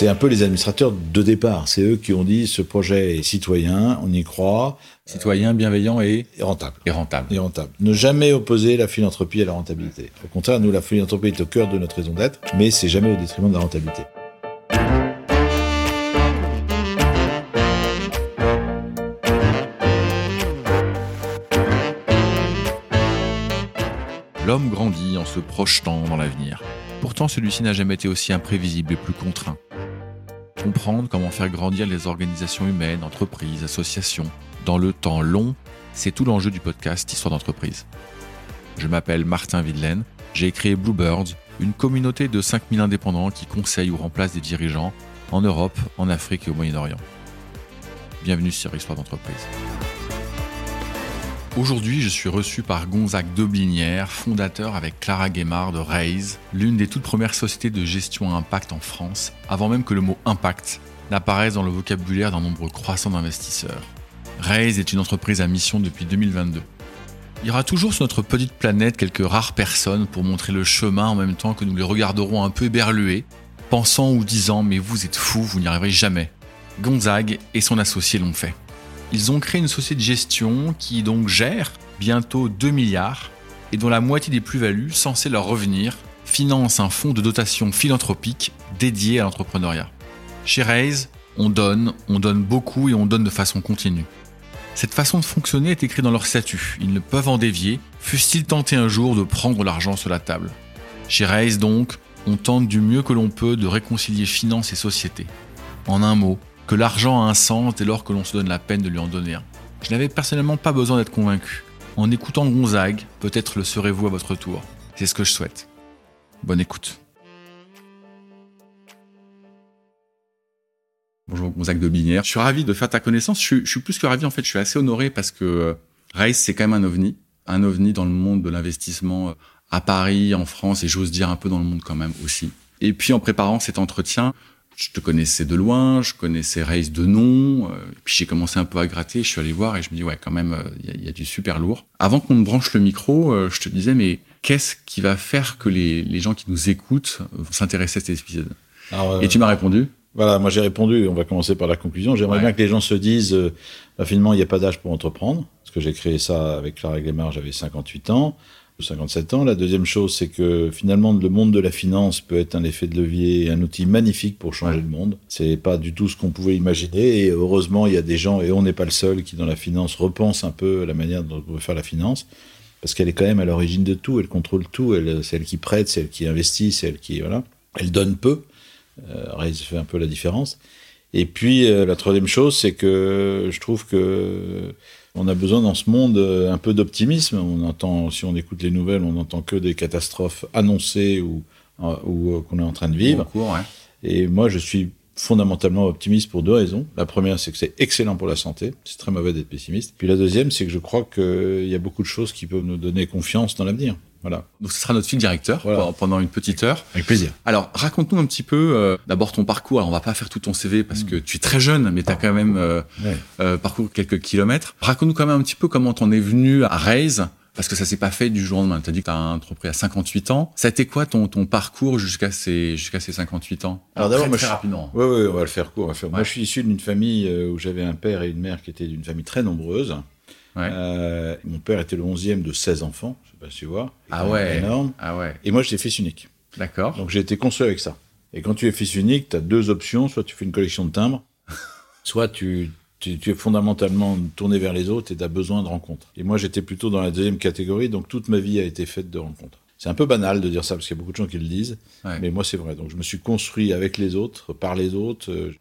c'est un peu les administrateurs de départ. C'est eux qui ont dit ce projet est citoyen, on y croit. Citoyen, bienveillant et, et rentable. Et rentable. Et rentable. Ne jamais opposer la philanthropie à la rentabilité. Au contraire, nous, la philanthropie est au cœur de notre raison d'être, mais c'est jamais au détriment de la rentabilité. L'homme grandit en se projetant dans l'avenir. Pourtant, celui-ci n'a jamais été aussi imprévisible et plus contraint. Comprendre comment faire grandir les organisations humaines, entreprises, associations, dans le temps long, c'est tout l'enjeu du podcast Histoire d'entreprise. Je m'appelle Martin Videlaine, j'ai créé Bluebirds, une communauté de 5000 indépendants qui conseillent ou remplacent des dirigeants en Europe, en Afrique et au Moyen-Orient. Bienvenue sur Histoire d'entreprise. Aujourd'hui, je suis reçu par Gonzague Doblinière, fondateur avec Clara Guémard de Raise, l'une des toutes premières sociétés de gestion à impact en France, avant même que le mot impact n'apparaisse dans le vocabulaire d'un nombre croissant d'investisseurs. Raise est une entreprise à mission depuis 2022. Il y aura toujours sur notre petite planète quelques rares personnes pour montrer le chemin en même temps que nous les regarderons un peu éberlués, pensant ou disant mais vous êtes fous, vous n'y arriverez jamais. Gonzague et son associé l'ont fait. Ils ont créé une société de gestion qui donc gère bientôt 2 milliards et dont la moitié des plus-values censées leur revenir finance un fonds de dotation philanthropique dédié à l'entrepreneuriat. Chez Raise, on donne, on donne beaucoup et on donne de façon continue. Cette façon de fonctionner est écrite dans leur statut. Ils ne peuvent en dévier, fussent-ils tentés un jour de prendre l'argent sur la table. Chez Raise donc, on tente du mieux que l'on peut de réconcilier finance et société. En un mot, que l'argent a un sens dès lors que l'on se donne la peine de lui en donner un. Je n'avais personnellement pas besoin d'être convaincu. En écoutant Gonzague, peut-être le serez-vous à votre tour. C'est ce que je souhaite. Bonne écoute. Bonjour Gonzague de Binière. Je suis ravi de faire ta connaissance. Je suis, plus que ravi en fait. Je suis assez honoré parce que euh, Race c'est quand même un ovni, un ovni dans le monde de l'investissement euh, à Paris, en France et j'ose dire un peu dans le monde quand même aussi. Et puis en préparant cet entretien, je te connaissais de loin, je connaissais Race de nom, euh, puis j'ai commencé un peu à gratter, je suis allé voir et je me dis ouais quand même il y, a du super lourd. Avant qu'on me branche le micro, je te disais mais qu'est-ce qui va faire que les, les gens qui nous écoutent vont s'intéresser à cet épisode? Et tu m'as répondu. voilà, moi j'ai répondu, on va commencer par la conclusion. J'aimerais bien que les gens se disent, euh, bah, finalement, il n'y a pas d'âge pour entreprendre, parce que j'ai créé ça avec Clara Glemar, j'avais 58 ans, 57 ans. La deuxième chose, c'est que finalement, le monde de la finance peut être un effet de levier un outil magnifique pour changer le monde. C'est pas du tout ce qu'on pouvait imaginer, et heureusement, il y a des gens, et on n'est pas le seul, qui dans la finance repensent un peu la manière dont on veut faire la finance parce qu'elle est quand même à l'origine de tout, elle contrôle tout, elle, c'est elle qui prête, c'est elle qui investit, c'est elle qui voilà, elle donne peu, euh, fait un peu la différence. Et puis euh, la troisième chose, c'est que je trouve que on a besoin dans ce monde euh, un peu d'optimisme. On entend, si on écoute les nouvelles, on n'entend que des catastrophes annoncées ou, euh, ou qu'on est en train de vivre. Et moi, je suis fondamentalement optimiste pour deux raisons. La première, c'est que c'est excellent pour la santé. C'est très mauvais d'être pessimiste. Puis la deuxième, c'est que je crois qu'il y a beaucoup de choses qui peuvent nous donner confiance dans l'avenir. Voilà. Donc ce sera notre fil directeur pendant une petite heure. Avec plaisir. Alors raconte-nous un petit peu euh, d'abord ton parcours. Alors on va pas faire tout ton CV parce que tu es très jeune, mais tu as quand même euh, euh, parcouru quelques kilomètres. Raconte-nous quand même un petit peu comment t'en es venu à Raise. Parce que ça s'est pas fait du jour au lendemain. Tu as dit que tu as entrepris à 58 ans. Ça a été quoi ton, ton parcours jusqu'à ces, jusqu'à ces 58 ans? Alors, d'abord, moi, très rapidement. Oui, oui, on va le faire court. Moi, je suis issu d'une famille où j'avais un père et une mère qui étaient d'une famille très nombreuse. Euh, mon père était le 11e de 16 enfants, je sais pas si tu vois. Ah ouais. Énorme. Ah ouais. Et moi, j'étais fils unique. D'accord. Donc j'ai été construit avec ça. Et quand tu es fils unique, tu as deux options. Soit tu fais une collection de timbres, soit tu, tu, es fondamentalement tourné vers les autres et tu as besoin de rencontres. Et moi, j'étais plutôt dans la deuxième catégorie, donc toute ma vie a été faite de rencontres. C'est un peu banal de dire ça parce qu'il y a beaucoup de gens qui le disent, mais moi c'est vrai. Donc je me suis construit avec les autres, par les autres, euh,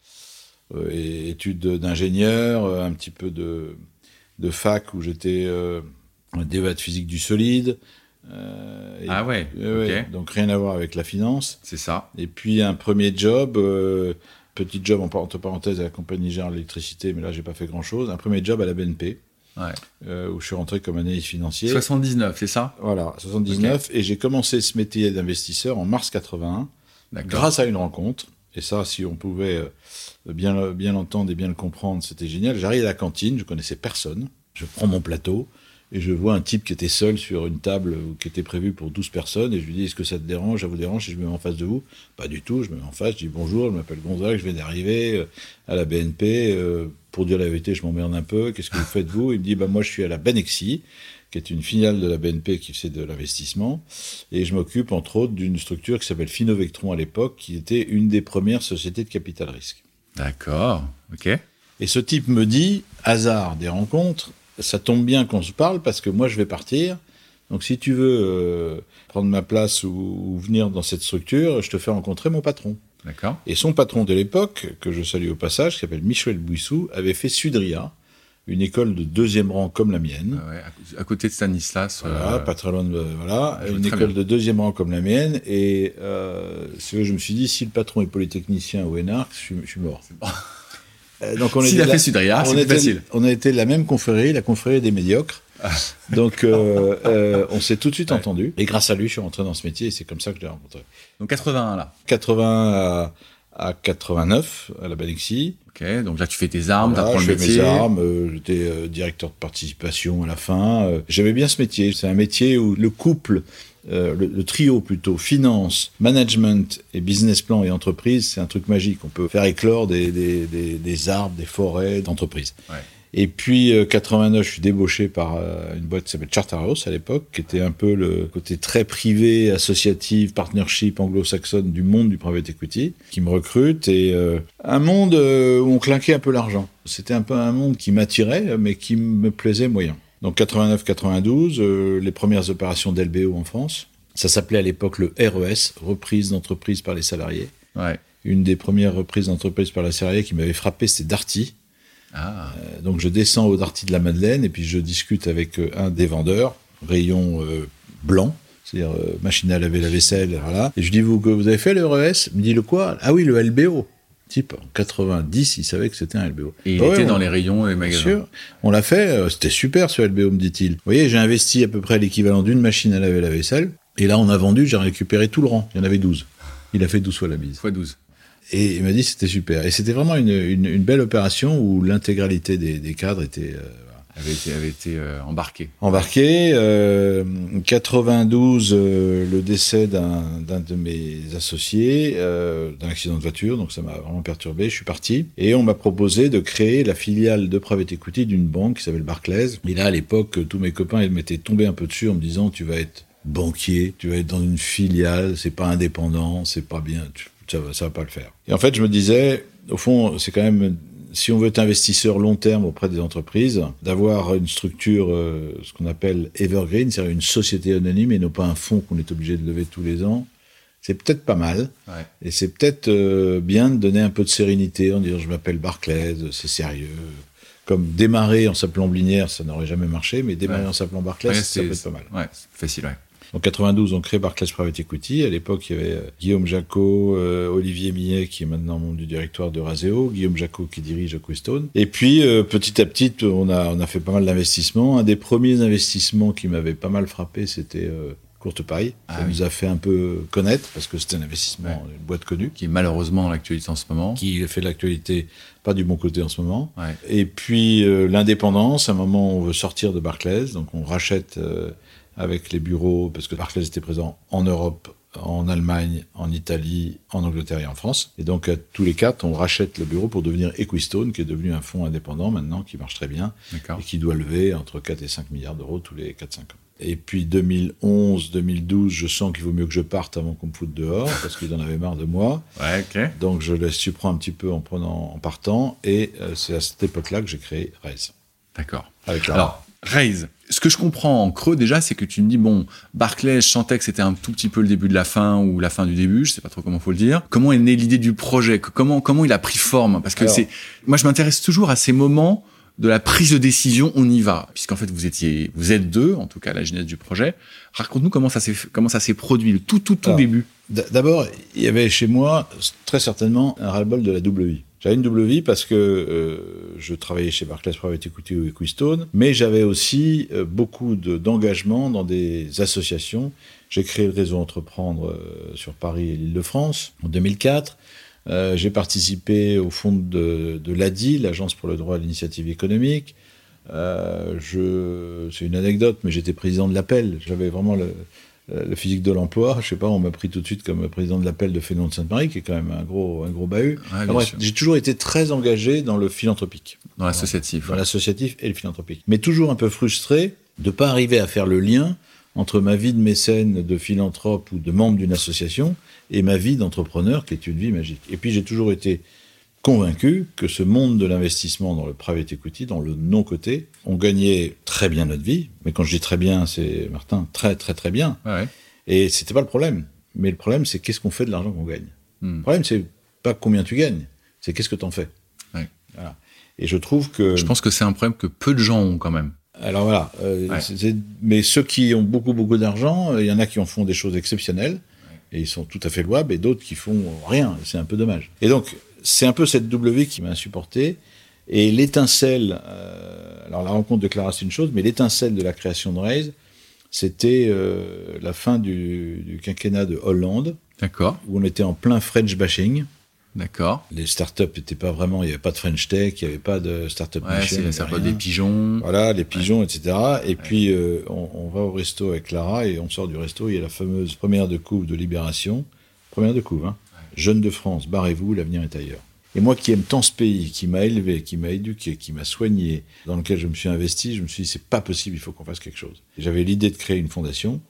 euh et études d'ingénieur, euh, un petit peu de, de fac où j'étais euh, débat de physique du solide. Euh, ah ouais, Donc rien à voir avec la finance. C'est ça. Et puis un premier job, euh, petit job entre parenthèses à la compagnie Générale d'électricité, mais là j'ai pas fait grand chose. Un premier job à la BNP. Euh, où je suis rentré comme analyste financier. 79, c'est ça? Voilà, 79. Et j'ai commencé ce métier d'investisseur en mars 81, grâce à une rencontre. Et ça, si on pouvait bien, bien l'entendre et bien le comprendre, c'était génial. J'arrive à la cantine, je connaissais personne. Je prends mon plateau, Et je vois un type qui était seul sur une table qui était prévue pour 12 personnes. Et je lui dis Est-ce que ça te dérange? Ça vous dérange? Et je me mets en face de vous Pas du tout. Je me mets en face. Je dis Bonjour, je m'appelle Gonzague. Je viens d'arriver euh, à la BNP. Euh, pour dire la vérité, je m'emmerde un peu. Qu'est-ce que vous faites, vous? Il me dit bah, Moi, je suis à la Benexi, qui est une filiale de la BNP qui fait de l'investissement. Et je m'occupe, entre autres, d'une structure qui s'appelle Finovectron à l'époque, qui était une des premières sociétés de capital risque. D'accord. OK. Et ce type me dit Hasard des rencontres ça tombe bien qu'on se parle parce que moi je vais partir. Donc si tu veux euh, prendre ma place ou, venir dans cette structure, je te fais rencontrer mon patron. D'accord. Et son patron de l'époque, que je salue au passage, qui s'appelle Michel Bouissou, avait fait Sudria, une école de deuxième rang comme la mienne. Ah ouais, à côté de Stanislas. Voilà, euh, pas très loin de, voilà, une école de deuxième rang comme la mienne. Et euh, je me suis dit, si le patron est polytechnicien ou énarque, je, je suis mort. Euh, donc on S'il a fait Sudria, c'est facile. On a été la même confrérie, la confrérie des médiocres. Ah. Donc euh, on s'est tout de suite entendu. Et grâce à lui, je suis rentré dans ce métier et c'est comme ça que je l'ai rencontré. Donc 81 là 80 à, 89 à la Balexi. Donc là tu fais tes armes, tu apprends le métier. Je fais mes armes, j'étais directeur de participation à la fin. J'aimais bien ce métier. C'est un métier où le couple euh, le, trio plutôt, finance, management et business plan et entreprise, c'est un truc magique. On peut faire éclore des, des, arbres, des forêts d'entreprise. Et puis, 89, euh, je suis débauché par euh, une boîte qui s'appelle Charterhouse à l'époque, qui était un peu le côté très privé, associatif, partnership anglo-saxonne du monde du private equity, qui me recrute. Et un monde où on clinquait un peu l'argent. C'était un peu un monde qui m'attirait, mais qui me plaisait moyen. Donc 89-92, euh, les premières opérations d'LBO en France. Ça s'appelait à l'époque le RES, reprise d'entreprise par les salariés. Une des premières reprises d'entreprise par les salariés qui m'avait frappé, c'était Darty. Ah. Euh, donc je descends au Darty de la Madeleine et puis je discute avec euh, un des vendeurs, rayon blanc, c'est-à-dire machine à laver la vaisselle, voilà. Et je dis, vous, vous avez fait le RES Il me dit, le quoi? Ah oui, le LBO type, en 90, il savait que c'était un LBO. Et il était dans les rayons et les magasins. Sûr. On l'a fait, euh, c'était super ce LBO, me dit-il. Vous voyez, j'ai investi à peu près l'équivalent d'une machine à laver la vaisselle, et là on a vendu, j'ai récupéré tout le rang. Il y en avait 12. Il a fait 12 fois la bise. Fois 12. Et il m'a dit c'était super. Et c'était vraiment une, belle opération où l'intégralité des, cadres était euh, avait été, avait été euh, embarqué. Embarqué. 92, euh, euh, le décès d'un de mes associés, d'un accident de voiture, donc ça m'a vraiment perturbé. Je suis parti et on m'a proposé de créer la filiale de private equity d'une banque qui s'appelle Barclays. Et là, à l'époque, tous mes copains, ils m'étaient tombés un peu dessus en me disant, tu vas être banquier, tu vas être dans une filiale, c'est pas indépendant, c'est pas bien, ça, ça va pas le faire. Et en fait, je me disais, au fond, c'est quand même si on veut être investisseur long terme auprès des entreprises, d'avoir une structure, euh, ce qu'on appelle evergreen, c'est-à-dire une société anonyme et non pas un fonds qu'on est obligé de lever tous les ans, c'est peut-être pas mal. Et c'est peut-être euh, bien de donner un peu de sérénité en disant je m'appelle Barclays, c'est sérieux. Comme démarrer en s'appelant Blinière, ça n'aurait jamais marché, mais démarrer en s'appelant Barclays, ça peut être pas mal. Ouais, facile, ouais. En 92, on crée Barclays Private Equity. À l'époque, il y avait euh, Guillaume Jacot, euh, Olivier Millet, qui est maintenant membre du directoire de Raseo, Guillaume Jacot qui dirige Equistone. Et puis, euh, petit à petit, on a, on a fait pas mal d'investissements. Un des premiers investissements qui m'avait pas mal frappé, c'était Courte Paille. Ah ça nous a fait un peu connaître parce que c'était un investissement, une boîte connue. Qui est malheureusement en l'actualité en ce moment. Qui fait l'actualité pas du bon côté en ce moment. Et puis l'indépendance, à un moment on veut sortir de Barclays, donc on rachète avec les bureaux, parce que Barclays était présent en Europe, en Allemagne, en Italie, en Angleterre et en France. Et donc, à tous les quatre, on rachète le bureau pour devenir Equistone, qui est devenu un fonds indépendant maintenant, qui marche très bien, et qui doit lever entre 4 et 5 milliards d'euros tous les 4-5 ans. Et puis 2011, 2012, je sens qu'il vaut mieux que je parte avant qu'on me foute dehors, parce qu'il en avait marre de moi. Ouais, ok. Donc je laisse supprendre un petit peu en prenant, en partant, et euh, c'est à cette époque-là que j'ai créé Raise. D'accord. Avec Alors, Raise, ce que je comprends en creux déjà, c'est que tu me dis bon, Barclay, je sentais que c'était un tout petit peu le début de la fin ou la fin du début, je sais pas trop comment faut le dire. Comment est née l'idée du projet? Comment comment il a pris forme? Parce que c'est, moi je m'intéresse toujours à ces moments de la prise de décision, on y va, puisqu'en fait vous étiez, vous êtes deux, en tout cas la genèse du projet. Raconte-nous comment ça s'est comment ça s'est produit, le tout tout tout début. D'abord, il y avait chez moi très certainement un ras-le-bol de la double vie. J'avais une double vie parce que euh, je travaillais chez Barclays Private Equity ou Equistone, mais j'avais aussi euh, beaucoup d'engagement dans des associations. J'ai créé le réseau Entreprendre euh, sur Paris et l'Île-de-France en 2004. J'ai participé au fond de, de l'ADI, l'Agence pour le droit à l'initiative économique. je, c'est une anecdote, mais j'étais président de l'appel. J'avais vraiment le, le physique de l'emploi. Je sais pas, on m'a pris tout de suite comme président de l'appel de Fénon de Sainte-Marie, qui est quand même un gros, un gros bahut. j'ai toujours été très engagé dans le philanthropique. Dans l'associatif. Dans l'associatif et le philanthropique. Mais toujours un peu frustré de pas arriver à faire le lien entre ma vie de mécène, de philanthrope ou de membre d'une association et ma vie d'entrepreneur qui est une vie magique. Et puis j'ai toujours été convaincu que ce monde de l'investissement dans le private equity, dans le non-coté, on gagnait très bien notre vie. Mais quand je dis très bien, c'est, Martin, très très très bien. Ouais. Et c'était pas le problème. Mais le problème, c'est qu'est-ce qu'on fait de l'argent qu'on gagne? Hmm. Le problème, c'est pas combien tu gagnes, c'est qu'est-ce que tu en fais. Ouais. Voilà. Et je trouve que... Je pense que c'est un problème que peu de gens ont quand même. Alors voilà, euh, mais ceux qui ont beaucoup beaucoup d'argent, il y en a qui en font des choses exceptionnelles et ils sont tout à fait louables, et d'autres qui font rien. C'est un peu dommage. Et donc c'est un peu cette W qui m'a insupporté. Et l'étincelle, euh, alors la rencontre de Clara c'est une chose, mais l'étincelle de la création de Raise, c'était euh, la fin du, du, quinquennat de Hollande. D'accord. Où on était en plein French bashing. D'accord. Les startups n'étaient pas vraiment, il n'y avait pas de French Tech, il n'y avait pas de startup ouais, nation. C'est des pigeons. Voilà, les pigeons, etc. Et puis, euh, on, on, va au resto avec Clara et on sort du resto, il y a la fameuse première de couve de Libération. Première de couve, hein. Jeunes de France, barrez-vous, l'avenir est ailleurs. Et moi qui aime tant ce pays, qui m'a élevé, qui m'a éduqué, qui m'a soigné, dans lequel je me suis investi, je me suis dit, c'est pas possible, il faut qu'on fasse quelque chose. J'avais l'idée de créer une fondation.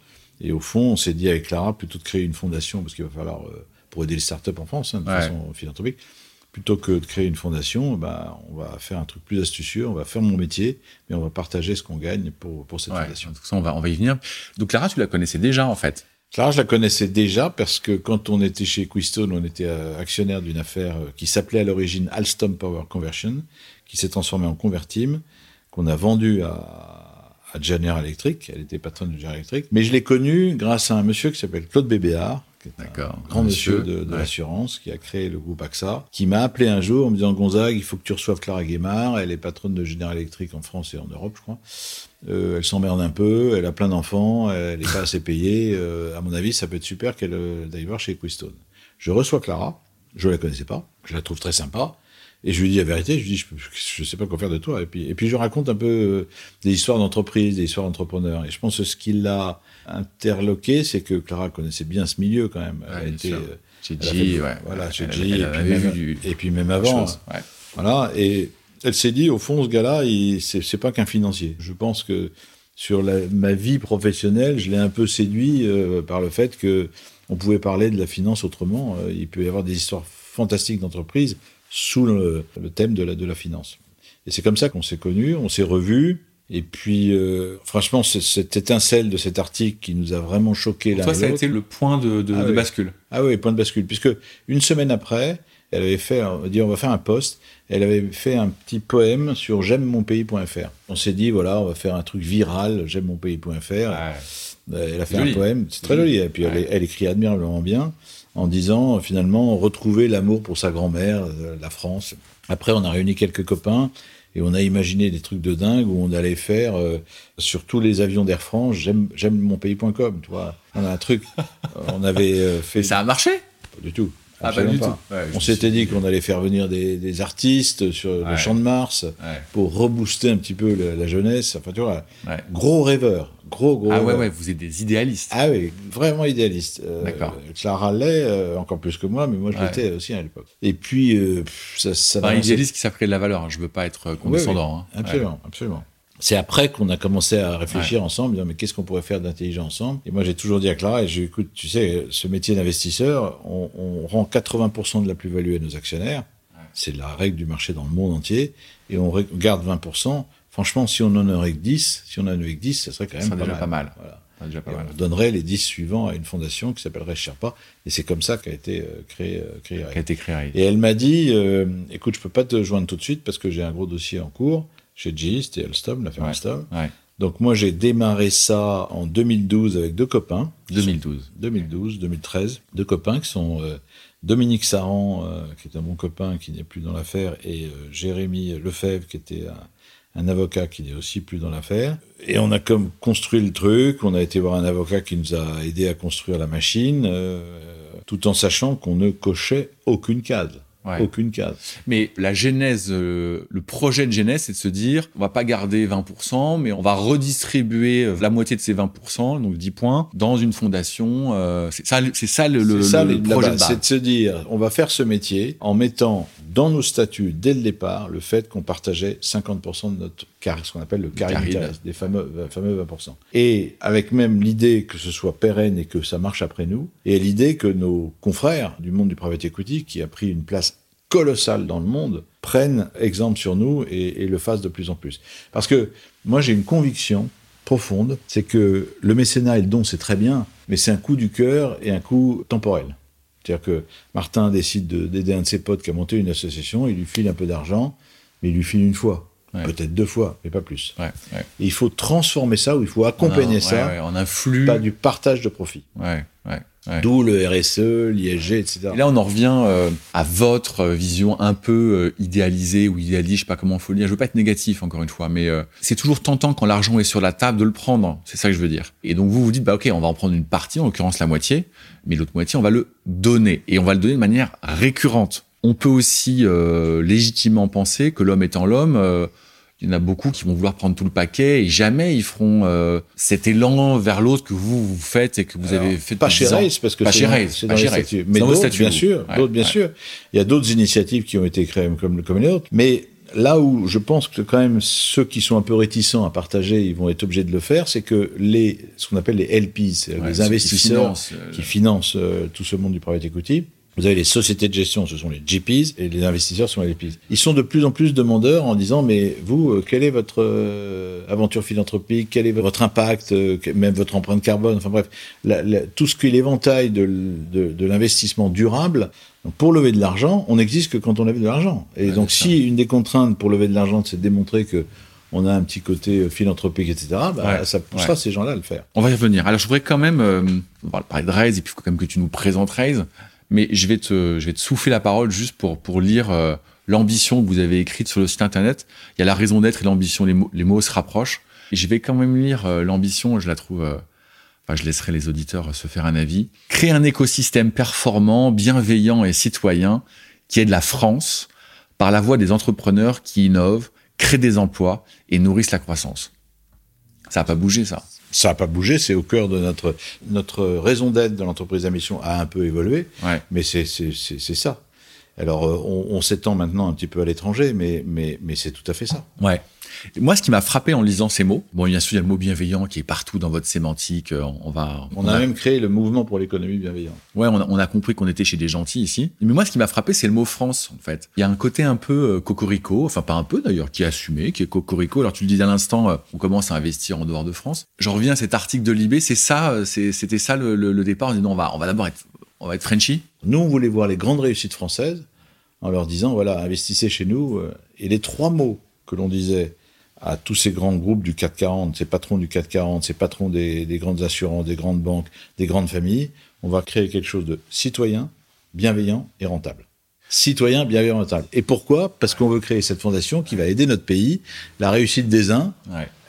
Et au fond, on s'est dit avec Clara, plutôt de créer une fondation, parce qu'il va falloir, euh, pour aider les startups en France, hein, de façon philanthropique, plutôt que de créer une fondation, bah, on va faire un truc plus astucieux, on va faire mon métier, mais on va partager ce qu'on gagne pour, pour cette fondation. on va, on va y venir. Donc Clara, tu la connaissais déjà en fait Clara, je la connaissais déjà parce que quand on était chez Quistone, on était euh, actionnaire d'une affaire euh, qui s'appelait à l'origine Alstom Power Conversion, qui s'est transformée en Convertim, qu'on a vendu à, à General Electric. Elle était patronne de General Electric. Mais je l'ai connue grâce à un monsieur qui s'appelle Claude Bébéard, qui est un grand monsieur, de, l'assurance, qui a créé le groupe AXA, qui m'a appelé un jour en me disant Gonzague, il faut que tu reçoives Clara Guémard, elle est patronne de General Electric en France et en Europe, je crois. Euh, elle s'emmerde un peu, elle a plein d'enfants, elle n'est pas assez payée. Euh, à mon avis, ça peut être super qu'elle euh, aille voir chez Equistone. Je reçois Clara, je la connaissais pas, je la trouve très sympa. Et je lui dis la vérité, je lui dis, je, ne sais pas quoi faire de toi. Et puis, et puis je raconte un peu euh, des histoires d'entreprise, des histoires d'entrepreneurs. Et je pense que ce qui l'a interloqué, c'est que Clara connaissait bien ce milieu quand même. Elle était euh, chez G, ouais. Voilà, chez G, et, puis même, et puis même avant. ouais. Voilà. Et elle s'est dit, au fond, ce gars-là, c'est pas qu'un financier. Je pense que sur la, ma vie professionnelle, je l'ai un peu séduit euh, par le fait que on pouvait parler de la finance autrement. il peut y avoir des histoires fantastiques d'entreprise sous le, thème de la, de la finance. Et c'est comme ça qu'on s'est connus, on s'est revus. Et puis, euh, franchement, c'est cette étincelle de cet article qui nous a vraiment choqué là. Toi, ça a été le point de, de, ah bascule. Ah oui, point de bascule, puisque une semaine après, elle avait fait, on va dire, on va faire un post. Elle avait fait un petit poème sur j'aime mon pays.fr. On s'est dit, voilà, on va faire un truc viral, j'aime mon pays.fr. Elle a fait un poème, c'est très joli. Et puis elle, elle, écrit admirablement bien en disant finalement retrouver l'amour pour sa grand-mère, euh, la France. Après, on a réuni quelques copains et on a imaginé des trucs de dingue où on allait faire euh, sur tous les avions d'Air France, j'aime mon pays.com, tu vois. On a un truc, on avait euh, fait. ça a marché Pas du tout. Ah, pas du tout. on s'était dit qu'on allait faire venir des, des artistes sur le champ de Mars pour rebooster un petit peu la, jeunesse. Enfin, tu vois, gros rêveur. Gros, gros. Ah ouais, ouais, vous êtes des idéalistes. Ah oui, vraiment idéaliste. Euh, D'accord. Clara l'est, euh, encore plus que moi, mais moi je l'étais aussi à l'époque. Et puis, euh, ça, ça Un idéaliste qui s'appelait de la valeur. Hein. Je veux pas être condescendant. Hein. Absolument, absolument. C'est après qu'on a commencé à réfléchir ensemble, dire, mais qu'est-ce qu'on pourrait faire d'intelligent ensemble? Et moi, j'ai toujours dit à Clara, et j'écoute, tu sais, ce métier d'investisseur, on, on, rend 80% de la plus-value à nos actionnaires. C'est la règle du marché dans le monde entier. Et on garde 20%. Franchement, si on en aurait que 10, si on en avait que 10, ça serait quand même pas, déjà mal. pas mal. Voilà. Déjà pas mal. On donnerait les 10 suivants à une fondation qui s'appellerait Sherpa. Et c'est comme ça qu'a été euh, créé, euh, créé, a été créé. Et elle m'a dit, euh, écoute, je peux pas te joindre tout de suite parce que j'ai un gros dossier en cours chez GE, c'était Alstom, la firme Alstom. Donc moi j'ai démarré ça en 2012 avec deux copains. 2012. 2012, 2013. Deux copains qui sont euh, Dominique Saran, euh, qui est un bon copain qui n'est plus dans l'affaire, et euh, Jérémy Lefebvre, qui était un, un, avocat qui n'est aussi plus dans l'affaire. Et on a comme construit le truc, on a été voir un avocat qui nous a aidé à construire la machine, tout en sachant qu'on ne cochait aucune case. Aucune case. Mais la genèse, euh, le projet de genèse, c'est de se dire, on va pas garder 20%, mais on va redistribuer euh, la moitié de ces 20%, donc 10 points, dans une fondation. Euh, c'est ça, c'est ça le, le, ça, le projet C'est de se dire, on va faire ce métier en mettant dans nos statuts dès le départ le fait qu'on partageait 50% de notre car, ce qu'on appelle le carry des fameux, fameux 20%. Et avec même l'idée que ce soit pérenne et que ça marche après nous, et l'idée que nos confrères du monde du private equity, qui a pris une place colossale dans le monde, prennent exemple sur nous et, le fassent de plus en plus. Parce que moi j'ai une conviction profonde, c'est que le mécénat et le don c'est très bien, mais c'est un coup du cœur et un coup temporel. C'est-à-dire que Martin décide d'aider un de ses potes qui a monté une association, il lui file un peu d'argent, mais il lui file une fois. Peut-être deux fois, mais pas plus. il faut transformer ça, ou il faut accompagner ça en un flux. Pas du partage de profit. D'où le RSE, l'ISG, etc. Et là, on en revient euh, à votre vision un peu euh, idéalisée ou idéaliste, je sais pas comment il faut le dire. Je veux pas être négatif, encore une fois, mais euh, c'est toujours tentant quand l'argent est sur la table de le prendre. C'est ça que je veux dire. Et donc, vous vous dites, bah, ok, on va en prendre une partie, en l'occurrence la moitié, mais l'autre moitié, on va le donner. Et on va le donner de manière récurrente. On peut aussi légitimement penser que l'homme étant l'homme, il y en a beaucoup qui vont vouloir prendre tout le paquet et jamais ils feront euh, cet élan vers l'autre que vous, vous faites et que vous avez fait pas chez Race parce que pas chez pas chez mais d'autres bien sûr, d'autres bien sûr. Il y a d'autres initiatives qui ont été créées comme comme les autres, mais là où je pense que quand même ceux qui sont un peu réticents à partager, ils vont être obligés de le faire, c'est que les ce qu'on appelle les LPs, les investisseurs qui financent, euh, tout ce monde du private equity, vous avez les sociétés de gestion, ce sont les GPs, et les investisseurs sont les LPs. Ils sont de plus en plus demandeurs en disant, mais vous, euh, quelle est votre euh, aventure philanthropique, quel est votre impact, euh, même votre empreinte carbone, enfin bref, tout ce qui est l'éventail de, de, l'investissement durable. pour lever de l'argent, on n'existe que quand on lève de l'argent. Et donc, si une des contraintes pour lever de l'argent, c'est de démontrer que on a un petit côté philanthropique, etc., bah, ça poussera ces gens-là à le faire. On va y revenir. Alors, je voudrais quand même, on va parler de Raise, et puis il faut quand même que tu nous présentes Raise. Mais je vais te, je vais te souffler la parole juste pour, pour lire euh, l'ambition que vous avez écrite sur le site internet. Il y a la raison d'être et l'ambition, les mots, les mots se rapprochent. Et je vais quand même lire euh, l'ambition, je la trouve, euh, enfin, je laisserai les auditeurs se faire un avis. Créer un écosystème performant, bienveillant et citoyen qui aide la France par la voie des entrepreneurs qui innovent, créent des emplois et nourrissent la croissance. Ça n'a pas bougé, ça ça n'a pas bougé, c'est au cœur de notre notre raison d'être de l'entreprise à mission a un peu évolué, mais c'est c'est ça. Alors euh, on, on s'étend maintenant un petit peu à l'étranger, mais mais mais c'est tout à fait ça. Ouais. Moi, ce qui m'a frappé en lisant ces mots, bon, bien sûr, il y a le mot bienveillant qui est partout dans votre sémantique. Euh, on va. On, a, même créé le mouvement pour l'économie bienveillante. Ouais, on a, on a compris qu'on était chez des gentils ici. Mais moi, ce qui m'a frappé, c'est le mot France, en fait. Il y a un côté un peu euh, cocorico, enfin pas un peu d'ailleurs, qui est assumé, qui est cocorico. Alors tu le dis à l'instant, on commence à investir en dehors de France. Je reviens à cet article de Libé, c'est ça, c'était ça le, le, départ. On dit non, on va, on va d'abord être, on va être Frenchy. Nous, on voulait voir les grandes réussites françaises en leur disant voilà, investissez chez nous. Et les trois mots que l'on disait à tous ces grands groupes du 440, ces patrons du 440, ces patrons des, grandes assurances, des grandes banques, des grandes familles, on va créer quelque chose de citoyen, bienveillant et rentable. Citoyen, bienveillant, et rentable. Et pourquoi? Parce qu'on veut créer cette fondation qui va aider notre pays. La réussite des uns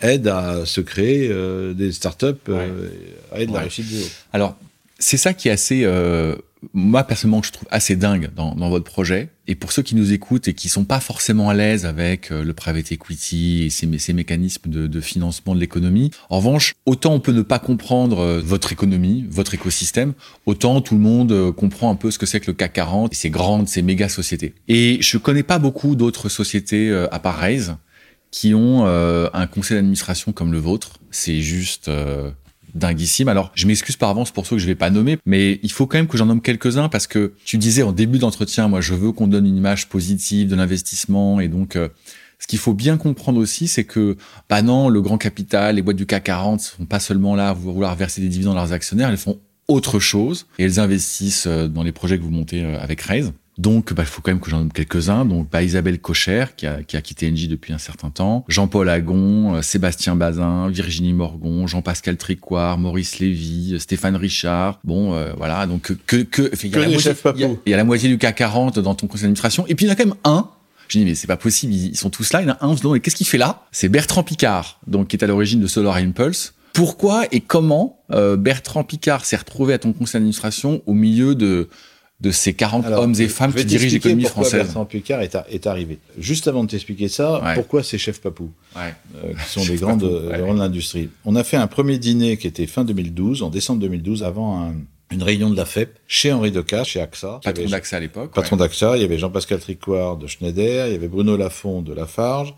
aide à se créer euh, des startups, euh, aide la réussite des autres. Alors, c'est ça qui est assez euh, moi personnellement que je trouve assez dingue dans, votre projet. Et pour ceux qui nous écoutent et qui sont pas forcément à l'aise avec euh, le private equity et ces, ces mécanismes de, financement de l'économie en revanche autant on peut ne pas comprendre euh, votre économie votre écosystème autant tout le monde comprend un peu ce que c'est que le CAC 40 et ces grandes ces méga sociétés. Et je connais pas beaucoup d'autres sociétés à part qui ont un conseil d'administration comme le vôtre. C'est juste dinguissime. Alors, je m'excuse par avance pour ceux que je vais pas nommer, mais il faut quand même que j'en nomme quelques-uns parce que tu disais en début d'entretien, moi, je veux qu'on donne une image positive de l'investissement et donc, euh, ce qu'il faut bien comprendre aussi, c'est que, bah non, le grand capital, les boîtes du CAC 40 sont pas seulement là à vouloir verser des dividendes à leurs actionnaires, elles font autre chose et elles investissent euh, dans les projets que vous montez euh, avec Raise. Donc, bah, il faut quand même que j'en nomme quelques-uns. Donc, bah, Isabelle Cocher, qui a, qui a quitté NJ depuis un certain temps, Jean-Paul Agon, euh, Sébastien Bazin, Virginie Morgon, Jean-Pascal Tricoire, Maurice Lévy, euh, Stéphane Richard. Bon, euh, voilà. Donc, que, que, il y, il y a la moitié du CAC 40 dans ton conseil d'administration. Et puis, il y en a quand même un je dis mais c'est pas possible, ils sont tous là. Il y en a un, se qu'est-ce qu'il fait là? C'est Bertrand Picard, donc qui est à l'origine de Solar Impulse. Pourquoi et comment Bertrand Picard s'est retrouvé à ton conseil d'administration au milieu de de ces 40 hommes et femmes qui dirigent l'économie française Bertrand Picard est, est, arrivé. Juste avant de t'expliquer ça, pourquoi ces chefs papous, ouais. euh, qui sont des grandes, papous, de l'industrie On a fait un premier dîner qui était fin 2012, en décembre 2012, avant un, une réunion de la FEP chez Henri Decas, chez AXA. Patron d'AXA à l'époque. Patron d'AXA, il y avait Jean-Pascal Tricouard de Schneider, il y avait Bruno Lafont de Lafarge,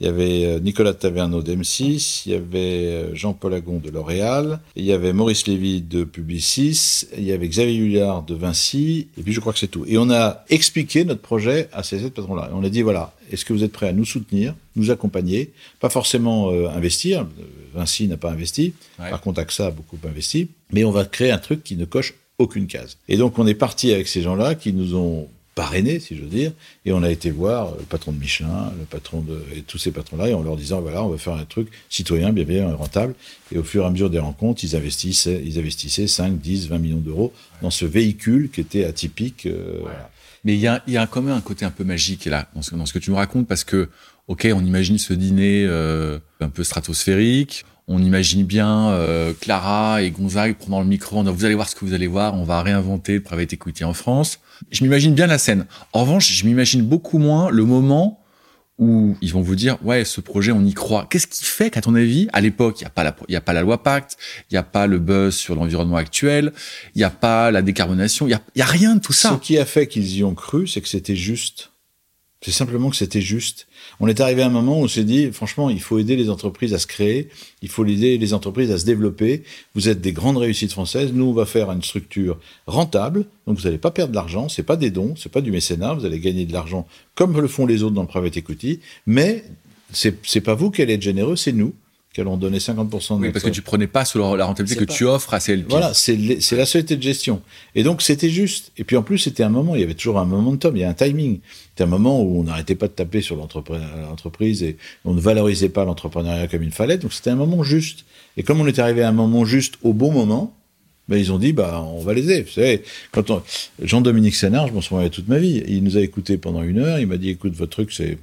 il y avait euh, Nicolas Taverneau d'M6, il y avait euh, Jean-Paul Agon de L'Oréal, il y avait Maurice Lévy de Publicis, il y avait Xavier Huillard de Vinci, et puis je crois que c'est tout. Et on a expliqué notre projet à ces sept patrons-là. On a dit, voilà, est-ce que vous êtes prêts à nous soutenir, nous accompagner, pas forcément euh, investir, Vinci n'a pas investi, ouais. par contre AXA a beaucoup investi, mais on va créer un truc qui ne coche aucune case. Et donc on est parti avec ces gens-là qui nous ont parrainé, si je veux dire, et on a été voir le patron de Michelin, le patron de et tous ces patrons-là, et en leur disant voilà, on va faire un truc citoyen, bien bien rentable. Et au fur et à mesure des rencontres, ils investissaient, ils investissaient 5, 10, 20 millions d'euros dans ce véhicule qui était atypique. Euh, voilà. Mais il y a, il y a quand même un côté un peu magique là dans ce, dans ce que tu nous racontes parce que ok, on imagine ce dîner euh, un peu stratosphérique. On imagine bien euh, Clara et Gonzague prenant le micro, vous allez voir ce que vous allez voir, on va réinventer le private equity en France. Je m'imagine bien la scène. En revanche, je m'imagine beaucoup moins le moment où ils vont vous dire ouais ce projet on y croit. Qu'est-ce qui fait qu'à ton avis à l'époque il y a pas la loi Pacte, il y a pas le buzz sur l'environnement actuel, il y a pas la décarbonation, il y a, a rien de tout ça. Ce qui a fait qu'ils y ont cru, c'est que c'était juste. C'est simplement que c'était juste. On est arrivé à un moment où on s'est dit, franchement, il faut aider les entreprises à se créer, il faut aider les entreprises à se développer. Vous êtes des grandes réussites françaises. Nous, on va faire une structure rentable. Donc, vous n'allez pas perdre de l'argent. C'est pas des dons, c'est pas du mécénat. Vous allez gagner de l'argent comme le font les autres dans le private equity. Mais c'est, pas vous qui allez être généreux, c'est nous qui allons donner 50% de oui, parce que tu prenais pas sur la rentabilité que pas... tu offres à CLP. Voilà, c'est la société de gestion. Et donc, c'était juste. Et puis, en plus, c'était un moment, il y avait toujours un momentum, il y a un timing. C'était un moment où on n'arrêtait pas de taper sur l'entreprise et on ne valorisait pas l'entrepreneuriat comme il fallait. Donc, c'était un moment juste. Et comme on est arrivé à un moment juste au bon moment, ben, ils ont dit, bah, on va les aider. Vous savez, quand on... Jean-Dominique Sénard, je m'en souviens toute ma vie, il nous a écouté pendant une heure, il m'a dit, écoute, votre truc, c'est,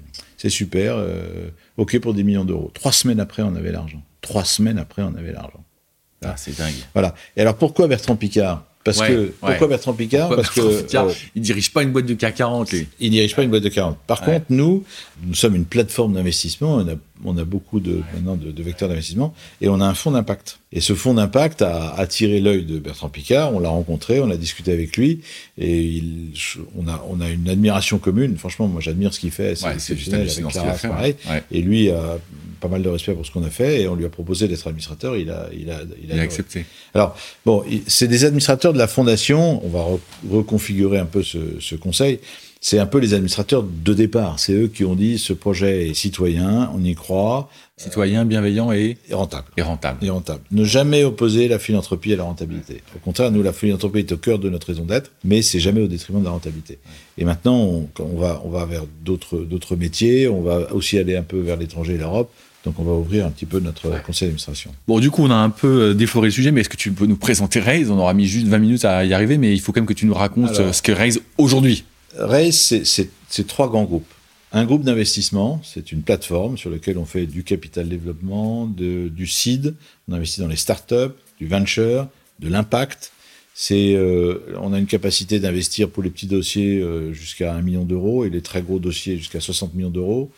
c'est super, euh, ok pour 10 millions d'euros. Trois semaines après, on avait l'argent. Trois semaines après, on avait l'argent. Ah, c'est dingue. Voilà. Et alors, pourquoi Bertrand Picard parce ouais, que ouais. pourquoi Bertrand Picard pourquoi Parce Bertrand que Picard, euh, il dirige pas une boîte de CAC 40. Lui. Il dirige pas une boîte de 40. Par Ouais. contre, nous, nous sommes une plateforme d'investissement. On a, on a beaucoup de maintenant de, de vecteurs d'investissement et on a un fonds d'impact. Et ce fonds d'impact a attiré l'œil de Bertrand Picard. On l'a rencontré, on a discuté avec lui et il, on a on a une admiration commune. Franchement, moi j'admire ce qu'il fait. Ouais, c'est exceptionnel hallucinant avec Clara, a fait, pareil. ouais. Ouais. Et lui a pas mal de respect pour ce qu'on a fait et on lui a proposé d'être administrateur. Il a il a Il a accepté. alors, bon, il- c'est des administrateurs de la fondation. On va re- reconfigurer un peu ce, ce conseil. C'est un peu les administrateurs de départ. C'est eux qui ont dit ce projet est citoyen, on y croit, Citoyen, bienveillant et, et rentable. et rentable. Et rentable. Ne jamais opposer la philanthropie à la rentabilité. Au contraire, nous, la philanthropie est au cœur de notre raison d'être, mais c'est jamais au détriment de la rentabilité. Et maintenant, on, va, on va vers d'autres, d'autres métiers. On va aussi aller un peu vers l'étranger et l'Europe. Donc, on va ouvrir un petit peu notre conseil d'administration. Bon, du coup, on a un peu euh, défloré le sujet, mais est-ce que tu peux nous présenter Raise? On aura mis juste 20 minutes à y arriver, mais il faut quand même que tu nous racontes Alors. euh, ce que Raise aujourd'hui. Raise, c'est- trois grands groupes. Un groupe d'investissement, c'est une plateforme sur laquelle on fait du capital développement, du seed, on investit dans les startups, du venture, de l'impact. Euh, on a une capacité d'investir pour les petits dossiers euh, jusqu'à 1 million d'euros et les très gros dossiers jusqu'à 60 millions d'euros.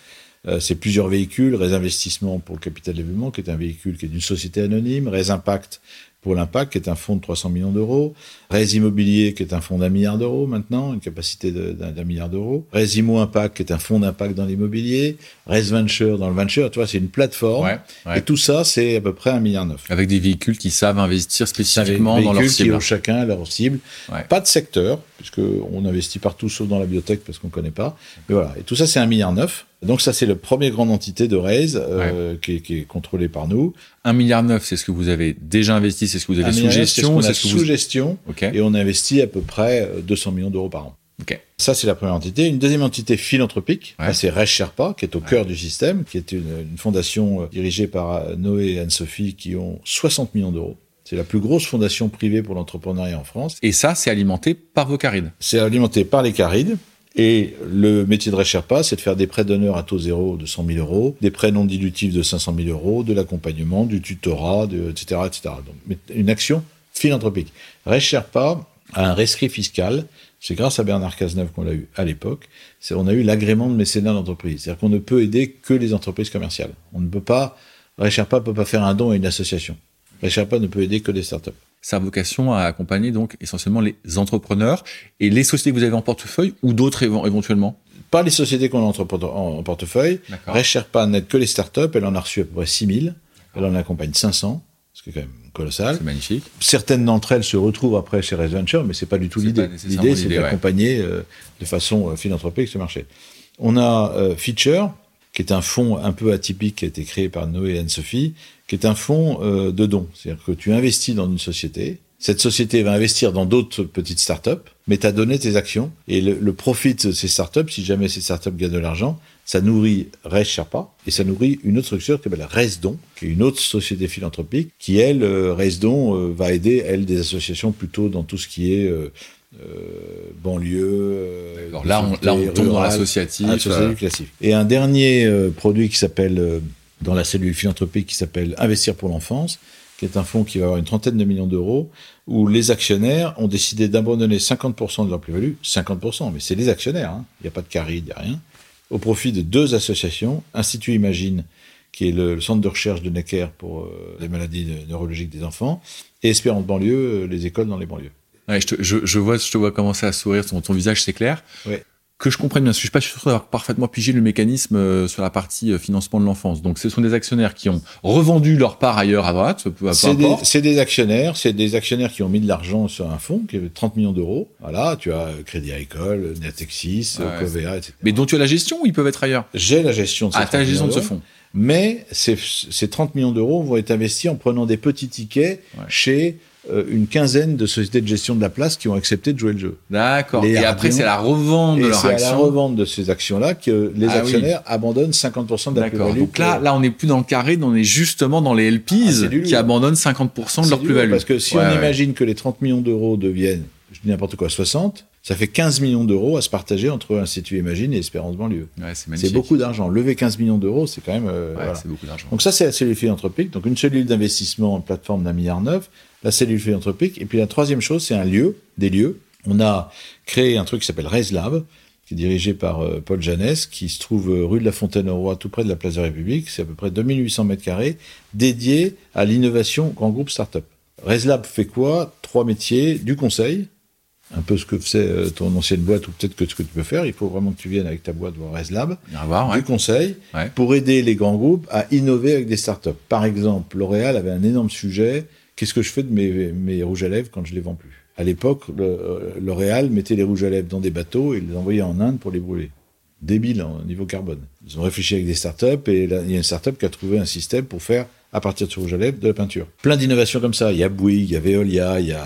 Euh, c'est plusieurs véhicules, Raise Investissement pour le capital développement, qui est un véhicule qui est d'une société anonyme, Raise Impact pour l'impact, qui est un fonds de 300 millions d'euros, Raise Immobilier, qui est un fonds d'un milliard d'euros maintenant, une capacité de- d'un milliard d'euros, Raise Immo Impact, qui est un fonds d'impact dans l'immobilier, Raise Venture dans le venture, tu vois, c'est une plateforme. Ouais, ouais. Et tout ça, c'est à peu près un milliard neuf. Avec des véhicules qui savent investir spécifiquement dans leur véhicules qui cible. ont chacun leur cible. Ouais. Pas de secteur, puisque on investit partout sauf dans la biotech parce qu'on connaît pas. Mais voilà. Et tout ça, c'est un milliard neuf. Donc ça, c'est le premier grande entité de Raise euh, qui, est, qui est contrôlée par nous. 1 milliard neuf, c'est ce que vous avez déjà investi, c'est ce que vous avez sous c'est ce gestion, c'est a ce que sous vous. gestion. Et on investit à peu près euh, 200 millions d'euros par an. Ok. Ça, c'est la première entité. Une deuxième entité philanthropique, Ouais. c'est Res Sherpa, qui est au cœur du système, qui est une, une fondation euh, dirigée par euh, Noé et Anne-Sophie, qui ont 60 millions d'euros. C'est la plus grosse fondation privée pour l'entrepreneuriat en France. Et ça, c'est alimenté par vos carides. C'est alimenté par les Carides. Et le métier de Res Sherpa, c'est de faire des prêts d'honneur à taux zéro de 100 000 euros, des prêts non dilutifs de 500 000 euros, de l'accompagnement, du tutorat, de, etc., etc. Donc, une action philanthropique. Res Sherpa a un rescrit fiscal C'est grâce à Bernard Cazeneuve qu'on l'a eu à l'époque. On a eu l'agrément de mécénat d'entreprise. C'est-à-dire qu'on ne peut aider que les entreprises commerciales. On ne peut pas, Recherpa ne peut pas faire un don à une association. Recherpa ne peut aider que des startups. Sa vocation à accompagner donc essentiellement les entrepreneurs et les sociétés que vous avez en portefeuille ou d'autres éventuellement? Pas les sociétés qu'on a en portefeuille. Recherpa n'aide que les startups. Elle en a reçu à peu près 6000. Elle en accompagne 500, ce qui est quand même colossal. C'est magnifique. Certaines d'entre elles se retrouvent après chez Raise Venture, mais c'est pas du tout l'idée. L'idée, c'est d'accompagner euh, de façon euh, philanthropique ce marché. On a euh, Feature, qui est un fonds un peu atypique qui a été créé par Noé et Anne-Sophie, qui est un fonds de dons. C'est-à-dire que tu investis dans une société, cette société va investir dans d'autres petites startups, mais tu as donné tes actions. Et le, profit de ces startups, si jamais ces startups gagnent de l'argent, ça nourrit Res Sherpa et ça nourrit une autre structure qui s'appelle Resdon, qui est une autre société philanthropique qui, elle, euh, Resdon, euh, va aider, elle, des associations plutôt dans tout ce qui est euh, banlieue. Alors là, on, là, on tombe dans l'associatif. classique. Et un dernier produit qui s'appelle, dans la cellule philanthropique, qui s'appelle Investir pour l'enfance, qui est un fonds qui va avoir une trentaine de millions d'euros, où les actionnaires ont décidé d'abandonner 50% de leur plus-value, 50%, mais c'est les actionnaires, hein. il n'y a pas de caride, il n'y a rien, au profit de deux associations, Institut Imagine, qui est le, centre de recherche de Necker pour euh, les maladies neurologiques des enfants, et Espérance banlieue, euh, les écoles dans les banlieues. Je, te, je, vois, je te vois commencer à sourire, ton, ton visage c'est clair. Oui que je comprenne bien, parce que je suis pas sûr d'avoir parfaitement pigé le mécanisme euh, sur la partie euh, financement de l'enfance. Donc, ce sont des actionnaires qui ont revendu leur part ailleurs à droite, peu, C'est des, actionnaires, c'est des actionnaires qui ont mis de l'argent sur un fonds qui avait 30 millions d'euros. Voilà, tu as Crédit Agricole, Natexis, Covea, etc. Mais dont tu as la gestion ou ils peuvent être ailleurs? J'ai la gestion de ah, la gestion de ce fonds. Mais ces, ces 30 millions d'euros vont être investis en prenant des petits tickets chez une quinzaine de sociétés de gestion de la place qui ont accepté de jouer le jeu. D'accord. Et après, c'est la revente de leurs actions. C'est la revente de ces actions-là que les ah actionnaires abandonnent 50% de la plus-value. Donc là, là, on n'est plus dans le carré, on est justement dans les LPs ah, qui abandonnent 50% de leur plus-value. Parce que si on imagine que les 30 millions d'euros deviennent, je dis n'importe quoi, 60, ça fait 15 millions d'euros à se partager entre Institut Imagine et Espérance Banlieue. Ouais, c'est beaucoup d'argent. Lever 15 millions d'euros, c'est quand même. Euh, voilà. c'est beaucoup d'argent. Donc ça, c'est la cellule philanthropique. Donc une cellule d'investissement en plateforme d'un milliard neuf la cellule philanthropique. Et puis la troisième chose, c'est un lieu, des lieux. On a créé un truc qui s'appelle Lab, qui est dirigé par euh, Paul Janès, qui se trouve euh, rue de la Fontaine au Roi, tout près de la place de la République. C'est à peu près 2800 mètres carrés, dédié à l'innovation grand groupe start-up. Lab fait quoi? Trois métiers, du conseil, un peu ce que faisait euh, ton ancienne boîte ou peut-être que ce que tu peux faire. Il faut vraiment que tu viennes avec ta boîte voir ResLab. Du conseil pour aider les grands groupes à innover avec des startups. Par exemple, L'Oréal avait un énorme sujet Qu'est-ce que je fais de mes, mes rouges à lèvres quand je les vends plus? À l'époque, L'Oréal mettait les rouges à lèvres dans des bateaux et les envoyait en Inde pour les brûler. Débile en niveau carbone. Ils ont réfléchi avec des startups et il y a une startup qui a trouvé un système pour faire, à partir de ce rouge à lèvres, de la peinture. Plein d'innovations comme ça. Il y a Bouygues, il y a Veolia, il y a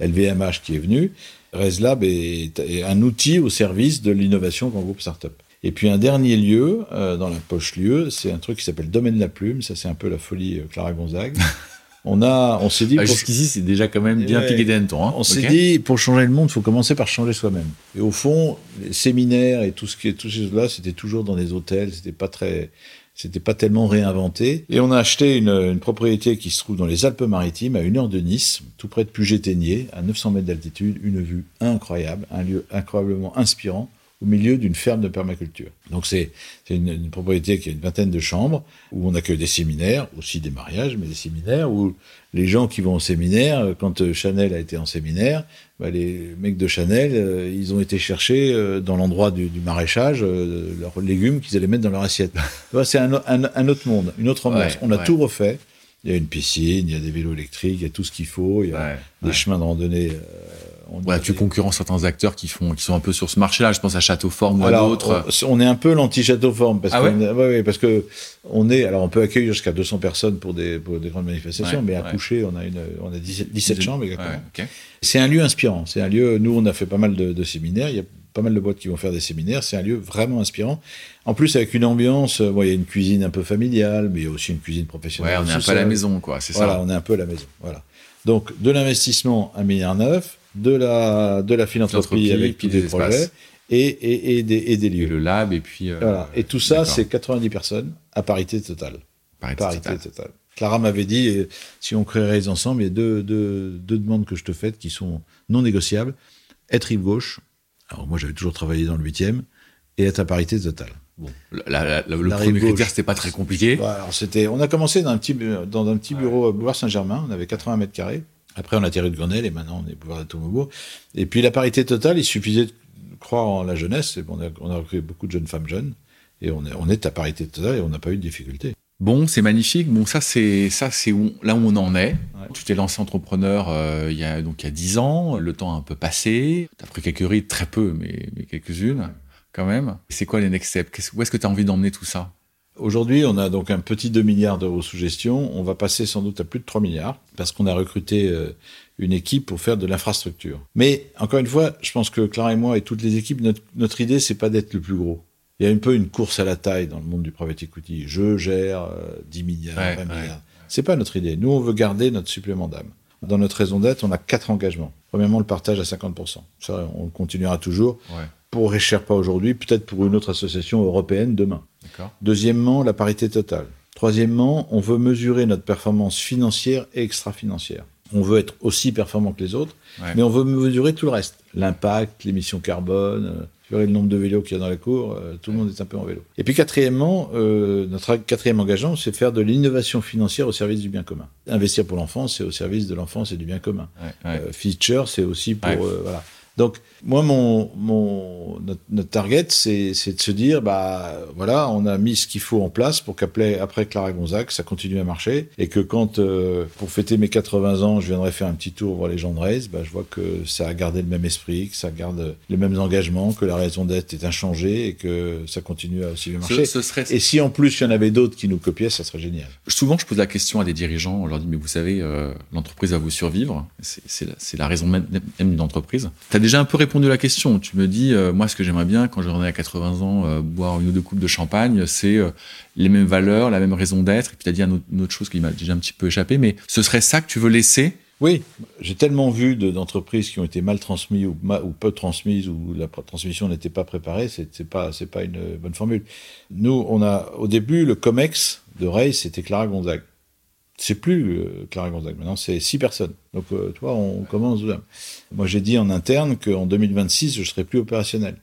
LVMH qui est venu. ResLab est, un outil au service de l'innovation grand groupe startup. Et puis un dernier lieu, euh, dans la poche lieu, c'est un truc qui s'appelle Domaine la Plume. Ça, c'est un peu la folie euh, Clara Gonzague. on a, on s'est dit. Ah, Jusqu'ici, c'est déjà quand même bien piqué des Hein. On s'est dit, pour changer le monde, il faut commencer par changer soi-même. Et au fond, les séminaires et tout ce qui est, tout ces choses-là, c'était toujours dans des hôtels, c'était pas très, c'était pas tellement réinventé. Et on a acheté une, une, propriété qui se trouve dans les Alpes-Maritimes, à une heure de Nice, tout près de Puget-Ténier, à 900 mètres d'altitude, une vue incroyable, un lieu incroyablement inspirant au milieu d'une ferme de permaculture. Donc c'est une, une, propriété qui a une vingtaine de chambres, où on accueille des séminaires, aussi des mariages, mais des séminaires où les gens qui vont au séminaire, quand euh, Chanel a été en séminaire, bah les mecs de Chanel, euh, ils ont été chercher euh, dans l'endroit du, du, maraîchage leurs légumes qu'ils allaient mettre dans leur assiette. c'est un, un, un, autre monde, une autre ambiance. on a tout refait. Il y a une piscine, il y a des vélos électriques, il y a tout ce qu'il faut, il y a des chemins de randonnée Tu concurrences certains acteurs qui font, qui sont un peu sur ce marché-là. Je pense à Château-Forme ou à d'autres. On est un peu l'anti-Château-Forme parce, ah ouais parce que on est, alors on peut accueillir jusqu'à 200 personnes pour des, pour des grandes manifestations, mais à coucher, on a une, on a 17, 17 chambres exactement. C'est un lieu inspirant. C'est un lieu, nous, on a fait pas mal de, de, séminaires. Il y a pas mal de boîtes qui vont faire des séminaires. C'est un lieu vraiment inspirant. En plus, avec une ambiance, bon, il y a une cuisine un peu familiale, mais il y a aussi une cuisine professionnelle. Ouais, on est un peu à la maison, quoi. C'est ça. Voilà, on est un peu à la maison. Voilà. Donc, de l'investissement, un milliard neuf de la, de la philanthropie avec tous des, projets et, et, et, des, et des lieux. Le lab, et puis. Euh, voilà. Et tout ça, c'est 90 personnes à parité totale. Parité, totale. Clara m'avait dit, si on créerait ensemble, il y a deux, deux, deux, demandes que je te fais qui sont non négociables. Être rive gauche Alors moi, j'avais toujours travaillé dans le 8e et être à parité totale. Bon, le premier critère, c'était pas très compliqué. alors c'était, on a commencé dans un petit, dans un petit bureau à Boulevard Saint-Germain. On avait 80 mètres carrés. Après, on a tiré de Grenelle et maintenant, on est de Tourmebourg. Et puis, la parité totale, il suffisait de croire en la jeunesse. Et on a, on a recruté beaucoup de jeunes femmes jeunes. Et on est, on est à parité totale et on n'a pas eu de difficulté. Bon, c'est magnifique. Bon, ça, c'est ça, c'est là où on en est. Tu t'es lancé entrepreneur euh, il y a donc il y a dix ans. Le temps a un peu passé. T'as pris quelques rides, très peu, mais, mais quelques-unes quand même. C'est quoi les next steps? Où est-ce que tu as envie d'emmener tout ça? Aujourd'hui, on a donc un petit 2 milliards d'euros sous gestion. On va passer sans doute à plus de 3 milliards parce qu'on a recruté euh, une équipe pour faire de l'infrastructure. Mais encore une fois, je pense que Clara et moi et toutes les équipes, notre, notre idée, c'est pas d'être le plus gros il y a un peu une course à la taille dans le monde du private equity. Je gère 10 euh, milliards, 20 milliards. C'est pas notre idée. Nous, on veut garder notre supplément d'âme. Dans notre raison d'être, on a quatre engagements. Premièrement, le partage à 50%. Ça, on continuera toujours. Pour Récher pas aujourd'hui, peut-être pour une autre association européenne demain. Deuxièmement, la parité totale. Troisièmement, on veut mesurer notre performance financière et extra-financière. On veut être aussi performant que les autres, mais on veut mesurer tout le reste. L'impact, l'émission carbone, euh, le nombre de vélos qu'il y a dans la cour, euh, tout le monde est un peu en vélo. Et puis quatrièmement, euh, notre quatrième engagement, c'est faire de l'innovation financière au service du bien commun. Investir pour l'enfance, c'est au service de l'enfance et du bien commun. Euh, feature, c'est aussi pour voilà. Donc, moi, mon, mon, notre, target, c'est, c'est de se dire, bah, voilà, on a mis ce qu'il faut en place pour qu'après après Clara Gonzac, ça continue à marcher. Et que quand, euh, pour fêter mes 80 ans, je viendrai faire un petit tour voir les gens de Race, bah, je vois que ça a gardé le même esprit, que ça garde les mêmes engagements, que la raison d'être est inchangée et que ça continue à aussi bien marcher. Et si en plus il y en avait d'autres qui nous copiaient, ça serait génial. Souvent, je pose la question à des dirigeants, on leur dit, mais vous savez, euh, l'entreprise va vous survivre. C'est, c'est, la, c'est la raison même, même d'une entreprise. Déjà un peu répondu à la question tu me dis, euh, moi, ce que j'aimerais bien quand j'en ai à 80 ans, euh, boire une ou deux coupes de champagne, c'est euh, les mêmes valeurs, la même raison d'être. Et puis, tu as dit une autre chose qui m'a déjà un petit peu échappé, mais ce serait ça que tu veux laisser? Oui, j'ai tellement vu d'entreprises qui ont été mal transmises ou, ou peu transmises ou la transmission n'était pas préparée, c'est pas pas une bonne formule. Nous, on a au début le Comex de Ray, c'était Clara Gonzague. C'est plus euh, Clara Gonzague. Maintenant, c'est six personnes. Donc, euh, toi, on commence. Moi, j'ai dit en interne qu'en 2026, je serai plus opérationnel.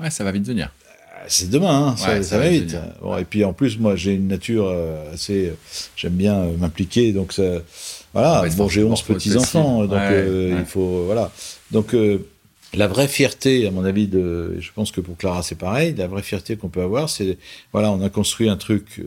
Ouais, ça va vite venir. Euh, c'est demain, hein, ça, va vite. Bon, et puis en plus, moi, j'ai une nature assez. J'aime bien m'impliquer, donc ça. Voilà. Bon, j'ai 11 petits enfants, donc il faut. Voilà. Donc la vraie fierté, à mon avis, de, je pense que pour Clara c'est pareil. La vraie fierté qu'on peut avoir, c'est voilà, on a construit un truc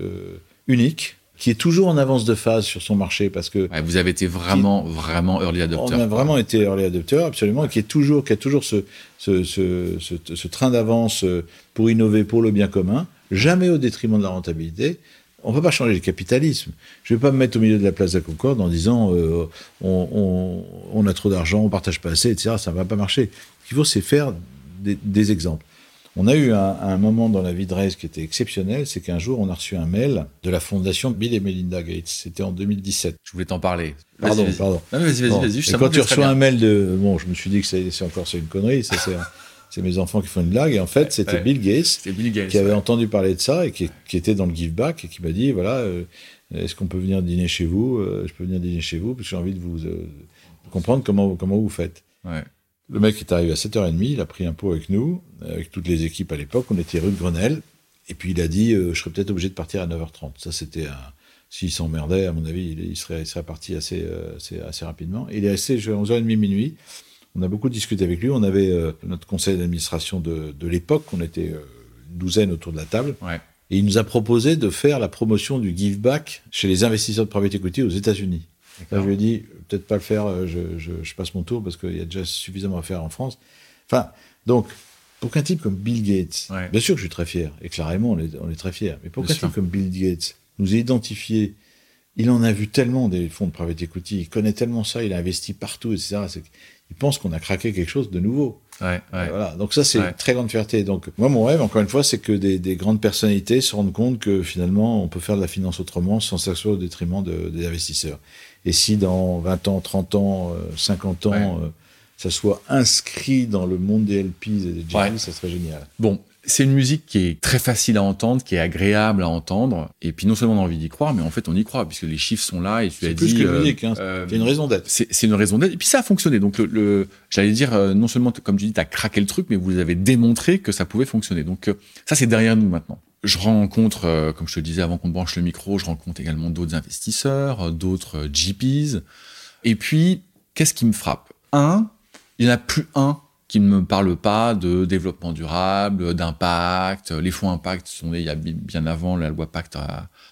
unique qui est toujours en avance de phase sur son marché parce que vous avez été vraiment vraiment early adopter. On a vraiment été early adopter absolument, et qui est toujours qui a toujours ce ce, ce, ce, train d'avance euh, pour innover pour le bien commun, jamais au détriment de la rentabilité. On peut pas changer le capitalisme. Je vais pas me mettre au milieu de la place de la Concorde en disant euh, on, on, on, a trop d'argent, on partage pas assez, etc. Ça va pas marcher. Ce qu'il faut, c'est faire des, des exemples. On a eu un, moment dans la vie de Reyes qui était exceptionnel, c'est qu'un jour on a reçu un mail de la fondation Bill et Melinda Gates. C'était en 2017. Je voulais t'en parler. Pardon, pardon. vas-y, vas-y, vas-y. quand tu reçois un mail de, bon, je me suis dit que c'est encore c'est une connerie. Ça c'est mes enfants qui font une blague. Et en fait, c'était Bill Gates, Bill Gates qui avait entendu parler de ça et qui, était dans le give back et qui m'a dit voilà, euh, est-ce qu'on peut venir dîner chez vous euh, Je peux venir dîner chez vous parce que j'ai envie de vous euh, comprendre comment comment vous faites. Le mec est arrivé à 7h30, il a pris un pot avec nous, avec toutes les équipes à l'époque, on était rue de Grenelle, et puis il a dit, euh, je serais peut-être obligé de partir à 9h30. Ça, c'était un... S'il s'emmerdait, à mon avis, il, serait, il serait parti assez, euh, assez, assez, rapidement. Il est resté à 11h30 minuit. On a beaucoup discuté avec lui. On avait euh, notre conseil d'administration de, de l'époque. On était une douzaine autour de la table. Ouais. Et il nous a proposé de faire la promotion du give back chez les investisseurs de private equity aux États-Unis. Là, je lui ai dit, peut-être pas le faire, euh, je, je, je passe mon tour parce qu'il y a déjà suffisamment à faire en France. Enfin, donc, pour qu'un type comme Bill Gates, bien sûr que je suis très fier, et clairement on est, on est très fier, mais pour qu'un type comme Bill Gates nous ait identifié, il en a vu tellement des fonds de private equity, il connaît tellement ça, il a investi partout, etc. Il pense qu'on a craqué quelque chose de nouveau. Ouais, ouais. Voilà. Donc ça, c'est une très grande fierté. Donc moi, mon rêve, encore une fois, c'est que des, des, grandes personnalités se rendent compte que finalement, on peut faire de la finance autrement sans s'asseoir au détriment de, des investisseurs. Et si dans 20 ans, 30 ans, 50 euh, ans, euh, ça soit inscrit dans le monde des LPs et des GP, ça serait génial. Bon, c'est une musique qui est très facile à entendre, qui est agréable à entendre. Et puis non seulement on a envie d'y croire, mais en fait on y croit puisque les chiffres sont là et tu as dit. Plus que euh, musique, hein. euh, c'est une raison d'être. C'est une raison d'être. Et puis ça a fonctionné. Donc le, j'allais dire non seulement comme tu dis, tu as craqué le truc, mais vous avez démontré que ça pouvait fonctionner. Donc ça c'est derrière nous maintenant. Je rencontre, comme je te disais avant qu'on branche le micro, je rencontre également d'autres investisseurs, d'autres GPs. Et puis qu'est-ce qui me frappe? Un, il n'y en a plus un qui ne me parle pas de développement durable, d'impact. Les fonds impact sont nés il y a bien avant la loi Pacte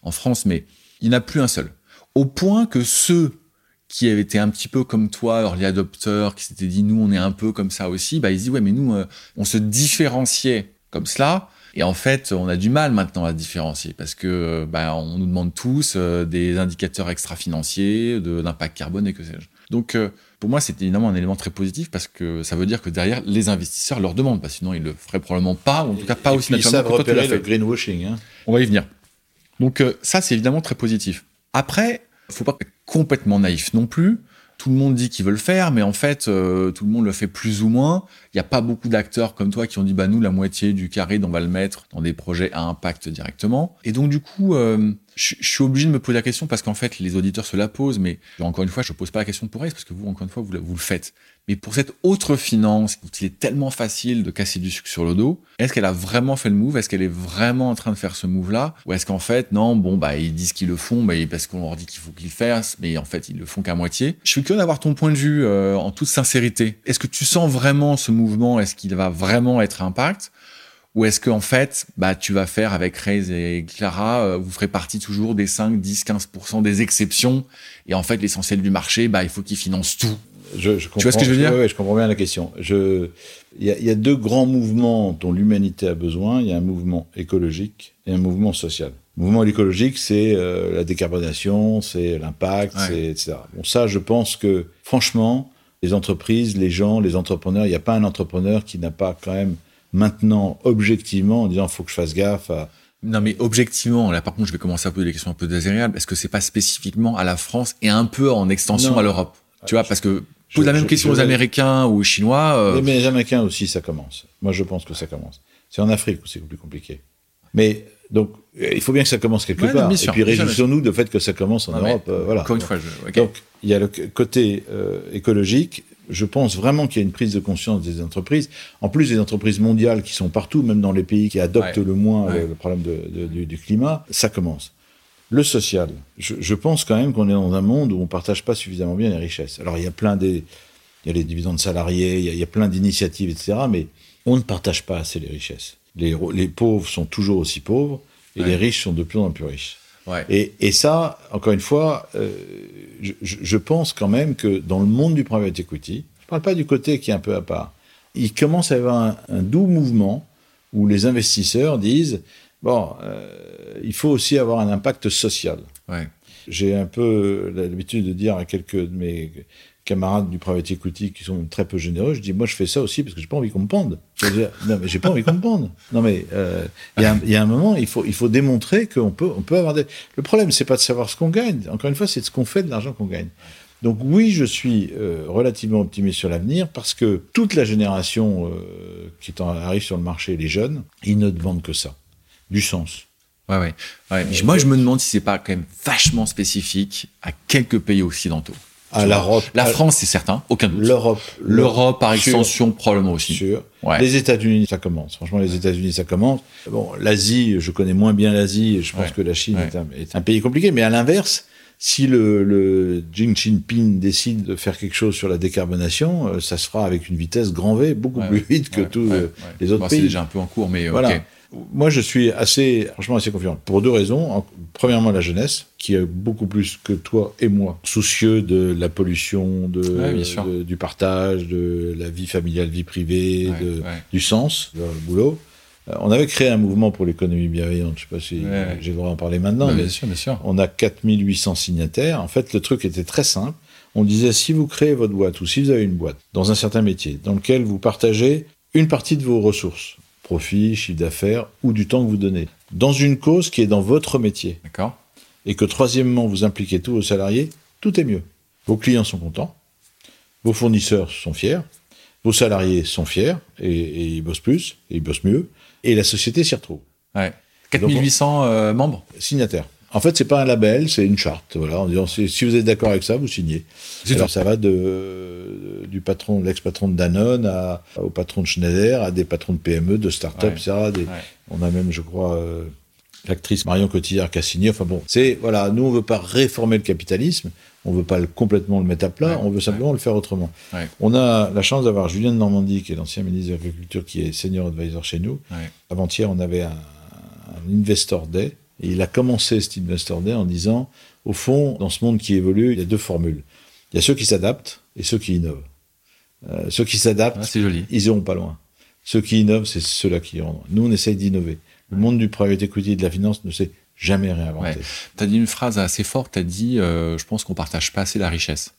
en France, mais il n'y en a plus un seul. Au point que ceux qui avaient été un petit peu comme toi, early adopteurs, qui s'étaient dit nous on est un peu comme ça aussi, bah ils disent ouais mais nous euh, on se différenciait comme cela. Et en fait, on a du mal maintenant à différencier parce que euh, bah, on nous demande tous euh, des indicateurs extra-financiers, d'impact carbone et que sais-je. Donc pour moi, c'est évidemment un élément très positif parce que ça veut dire que derrière, les investisseurs leur demandent, parce que sinon ils le feraient probablement pas, ou en tout cas pas aussi naturellement que toi tu l'as fait. le greenwashing. Hein. On va y venir. Donc euh, ça, c'est évidemment très positif. Après, faut pas être complètement naïf non plus. Tout le monde dit qu'ils veulent le faire, mais en fait, euh, tout le monde le fait plus ou moins. Il n'y a pas beaucoup d'acteurs comme toi qui ont dit, bah nous, la moitié du carré, on va le mettre dans des projets à impact directement. Et donc du coup, euh, je, suis obligé de me poser la question parce qu'en fait, les auditeurs se la posent, mais encore une fois, je ne pose pas la question pour Race parce que vous, encore une fois, vous, vous le faites. Mais pour cette autre finance, où il est tellement facile de casser du sucre sur le dos, est-ce qu'elle a vraiment fait le move? Est-ce qu'elle est vraiment en train de faire ce move-là? Ou est-ce qu'en fait, non, bon, bah, ils disent qu'ils le font, bah, parce qu'on leur dit qu'il faut qu'ils le fassent, mais en fait, ils le font qu'à moitié. Je suis curieux d'avoir ton point de vue euh, en toute sincérité. Est-ce que tu sens vraiment ce mouvement? Est-ce qu'il va vraiment être impact? Ou est-ce qu'en fait, bah, tu vas faire avec Reyes et Clara, euh, vous ferez partie toujours des 5, 10, 15% des exceptions, et en fait, l'essentiel du marché, bah, il faut qu'ils financent tout. Je, je comprends, tu vois ce que je veux dire Oui, je comprends bien la question. Il y, y, a deux grands mouvements dont l'humanité a besoin. Il y a un mouvement écologique et un mouvement social. Le mouvement écologique, c'est euh, la décarbonation, c'est l'impact, etc. Bon, ça, je pense que, franchement, les entreprises, les gens, les entrepreneurs, il n'y a pas un entrepreneur qui n'a pas quand même maintenant objectivement en disant faut que je fasse gaffe à non mais objectivement, là par contre je vais commencer à poser des questions un peu désagréables. Est-ce que c'est pas spécifiquement à la France et un peu en extension à l'Europe? Tu vois, parce que pose la même question aux Américains ou aux Chinois. Euh, mais les Américains aussi, ça commence. Moi, je pense que ça commence. C'est en Afrique où c'est plus compliqué. Mais donc, il faut bien que ça commence quelque part. et puis réjouissons-nous du fait que ça commence en Europe. Euh, voilà. Encore une fois, je... donc il y a le côté euh, écologique je pense vraiment qu'il y a une prise de conscience des entreprises. En plus, des entreprises mondiales qui sont partout, même dans les pays qui adoptent le moins le, problème du, climat, ça commence. Le social, je, pense quand même qu'on est dans un monde où on partage pas suffisamment bien les richesses. Alors il y a plein des, il y a les dividendes salariés, il y a, plein d'initiatives, etc. Mais on ne partage pas assez les richesses. Les, pauvres sont toujours aussi pauvres et les riches sont de plus en plus riches. Et, ça, encore une fois, euh, je, pense quand même que dans le monde du private equity, je ne parle pas du côté qui est un peu à part, il commence à y avoir un, doux mouvement où les investisseurs disent bon, euh, il faut aussi avoir un impact social. J'ai un peu l'habitude de dire à quelques de mes camarades du private equity qui sont très peu généreux, je dis moi je fais ça aussi parce que j'ai pas envie qu'on me pende. non mais j'ai pas envie qu'on me pende. Non mais euh, il y, a un moment il faut il faut démontrer qu'on peut on peut avoir des. Le problème c'est pas de savoir ce qu'on gagne. Encore une fois c'est de ce qu'on fait de l'argent qu'on gagne. Donc oui je suis euh, relativement optimiste sur l'avenir parce que toute la génération euh, qui arrive sur le marché les jeunes ils ne demandent que ça du sens. Ouais, ouais. ouais. moi, je me demande si c'est pas quand même vachement spécifique à quelques pays occidentaux l'Europe. La France, c'est certain, aucun doute. L'Europe. L'Europe, par extension, probablement aussi. Sûr. Les États-Unis, ça commence. Franchement, les États-Unis, ça commence. Bon, l'Asie, je connais moins bien l'Asie. Je pense que la Chine est, un, pays compliqué. Mais à l'inverse, si le, le Xi Jinping décide de faire quelque chose sur la décarbonation, euh, ça se fera avec une vitesse grand V, beaucoup plus vite que tous euh, les autres pays. C'est déjà un peu en cours, mais voilà moi, je suis assez, franchement, assez confiant. Pour deux raisons. Premièrement, la jeunesse, qui est beaucoup plus que toi et moi, soucieux de la pollution, de, du partage, de la vie familiale, vie privée, de, du sens, le boulot. Euh, on avait créé un mouvement pour l'économie bienveillante. Je ne sais pas si j'ai le droit d'en parler maintenant. mais bien sûr, bien sûr. On a 4800 signataires. En fait, le truc était très simple. On disait, si vous créez votre boîte ou si vous avez une boîte dans un certain métier dans lequel vous partagez une partie de vos ressources, profit, chiffre d'affaires ou du temps que vous donnez, dans une cause qui est dans votre métier. D'accord. Et que troisièmement, vous impliquez tous vos salariés, tout est mieux. Vos clients sont contents, vos fournisseurs sont fiers, vos salariés sont fiers et, ils bossent plus, et ils bossent mieux. Et la société s'y retrouve. Ouais. 4800 euh, membres Signataires. En fait, c'est pas un label, c'est une charte. Voilà, en disant si vous êtes d'accord avec ça, vous signez. Alors ça va de, du patron, l'ex-patron de Danone, à, au patron de Schneider, à des patrons de PME, de start-up, etc. On a même, je crois, euh, l'actrice Marion Cotillard qui a signé. Enfin bon, c'est voilà, nous on veut pas réformer le capitalisme, on veut pas le, complètement le mettre à plat, on veut simplement le faire autrement. On a la chance d'avoir Julien de Normandie, qui est l'ancien ministre de l'Agriculture, qui est senior advisor chez nous. Avant-hier, on avait un, un investor day et il a commencé cet Investor Day en disant, au fond, dans ce monde qui évolue, il y a deux formules. Il y a ceux qui s'adaptent et ceux qui innovent. Euh, ceux qui s'adaptent, ah, joli. ils iront pas loin. Ceux qui innovent, c'est ceux-là qui iront. Nous, on essaye d'innover. Le monde du private equity et de la finance ne s'est jamais réinventé. Tu as dit une phrase assez forte, tu as dit euh, je pense qu'on partage pas assez la richesse.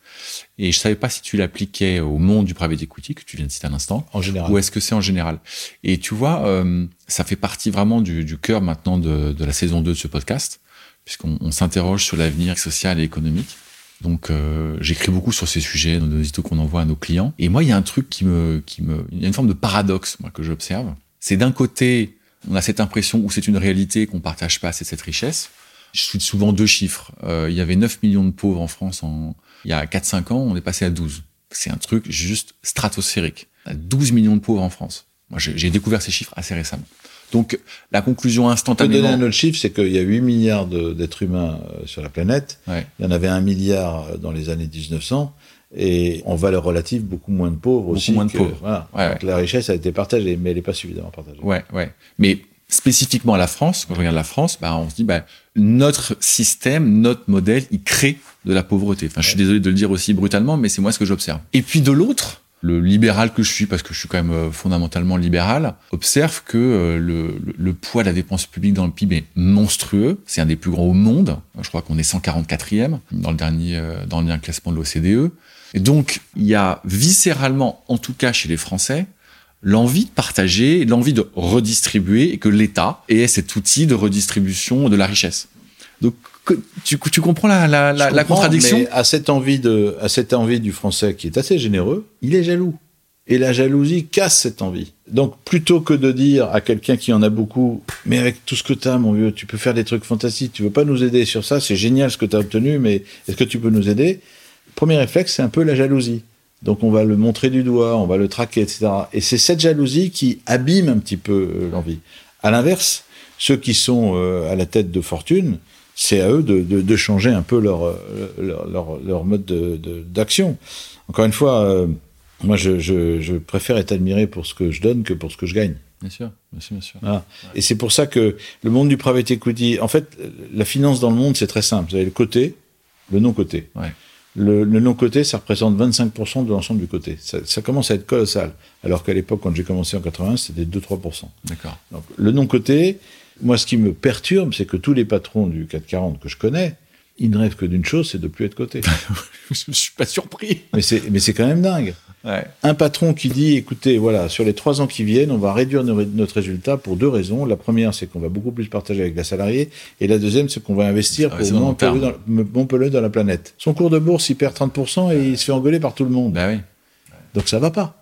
Et je savais pas si tu l'appliquais au monde du private equity que tu viens de citer à l'instant. En général. Ou est-ce que c'est en général Et tu vois, euh, ça fait partie vraiment du, du cœur maintenant de, de, la saison 2 de ce podcast, puisqu'on s'interroge sur l'avenir social et économique. Donc euh, j'écris beaucoup sur ces sujets dans nos éditos qu'on envoie à nos clients. Et moi, il y a un truc qui me, qui me, il y a une forme de paradoxe moi que j'observe. C'est d'un côté, on a cette impression où c'est une réalité qu'on partage pas assez cette richesse. Je suis souvent deux chiffres. Euh, il y avait 9 millions de pauvres en France en, il y a 4-5 ans, on est passé à 12. C'est un truc juste stratosphérique. 12 millions de pauvres en France. Moi, j'ai découvert ces chiffres assez récemment. Donc, la conclusion instantanée. Je peux donner un autre chiffre, c'est qu'il y a 8 milliards d'êtres humains euh, sur la planète. Il y en avait un milliard euh, dans les années 1900. Et en valeur relative, beaucoup moins de pauvres beaucoup aussi. moins de pauvres. Voilà. Donc, la richesse a été partagée, mais elle n'est pas suffisamment partagée. Ouais, ouais. Mais spécifiquement à la France, quand on regarde la France, bah, on se dit, bah, notre système, notre modèle, il crée de la pauvreté. Enfin, je suis désolé de le dire aussi brutalement, mais c'est moi ce que j'observe. Et puis de l'autre, le libéral que je suis, parce que je suis quand même euh, fondamentalement libéral, observe que euh, le, le, poids de la dépense publique dans le PIB est monstrueux. C'est un des plus grands au monde. Je crois qu'on est 144e dans le dernier, euh, dans le dernier classement de l'OCDE. Et donc, il y a viscéralement, en tout cas chez les Français, l'envie de partager, l'envie de redistribuer et que l'État ait cet outil de redistribution de la richesse. Donc, tu, tu comprends la, la, la, contradiction? mais à cette envie de, à cette envie du français qui est assez généreux, il est jaloux. Et la jalousie casse cette envie. Donc, plutôt que de dire à quelqu'un qui en a beaucoup, mais avec tout ce que tu as, mon vieux, tu peux faire des trucs fantastiques, tu veux pas nous aider sur ça, c'est génial ce que tu as obtenu, mais est-ce que tu peux nous aider? Premier réflexe, c'est un peu la jalousie. Donc on va le montrer du doigt, on va le traquer, etc. Et c'est cette jalousie qui abîme un petit peu euh, l'envie. À l'inverse, ceux qui sont euh, à la tête de fortune, c'est à eux de, de, de, changer un peu leur, euh, leur, leur, leur mode d'action. Encore une fois, moi je, je, je, préfère être admiré pour ce que je donne que pour ce que je gagne. Bien sûr, bien sûr, bien sûr. Voilà. Et c'est pour ça que le monde du private equity, en fait, la finance dans le monde, c'est très simple. Vous avez le côté, le non-côté. Ouais. Le, le non-côté, ça représente 25% de l'ensemble du côté. Ça, ça, commence à être colossal. Alors qu'à l'époque, quand j'ai commencé en 80, c'était 2-3%. D'accord. Donc, le non-côté, moi, ce qui me perturbe, c'est que tous les patrons du 440 que je connais, ils ne rêvent que d'une chose, c'est de plus être coté. je suis pas surpris. Mais c'est, mais c'est quand même dingue. Ouais. Un patron qui dit, écoutez, voilà, sur les trois ans qui viennent, on va réduire notre résultat pour deux raisons. La première, c'est qu'on va beaucoup plus partager avec la salariée. Et la deuxième, c'est qu'on va investir pour polluer, dans, moins polluer dans la planète. Son cours de bourse, il perd 30% et il se fait engueuler par tout le monde. Bah oui. Donc ça va pas.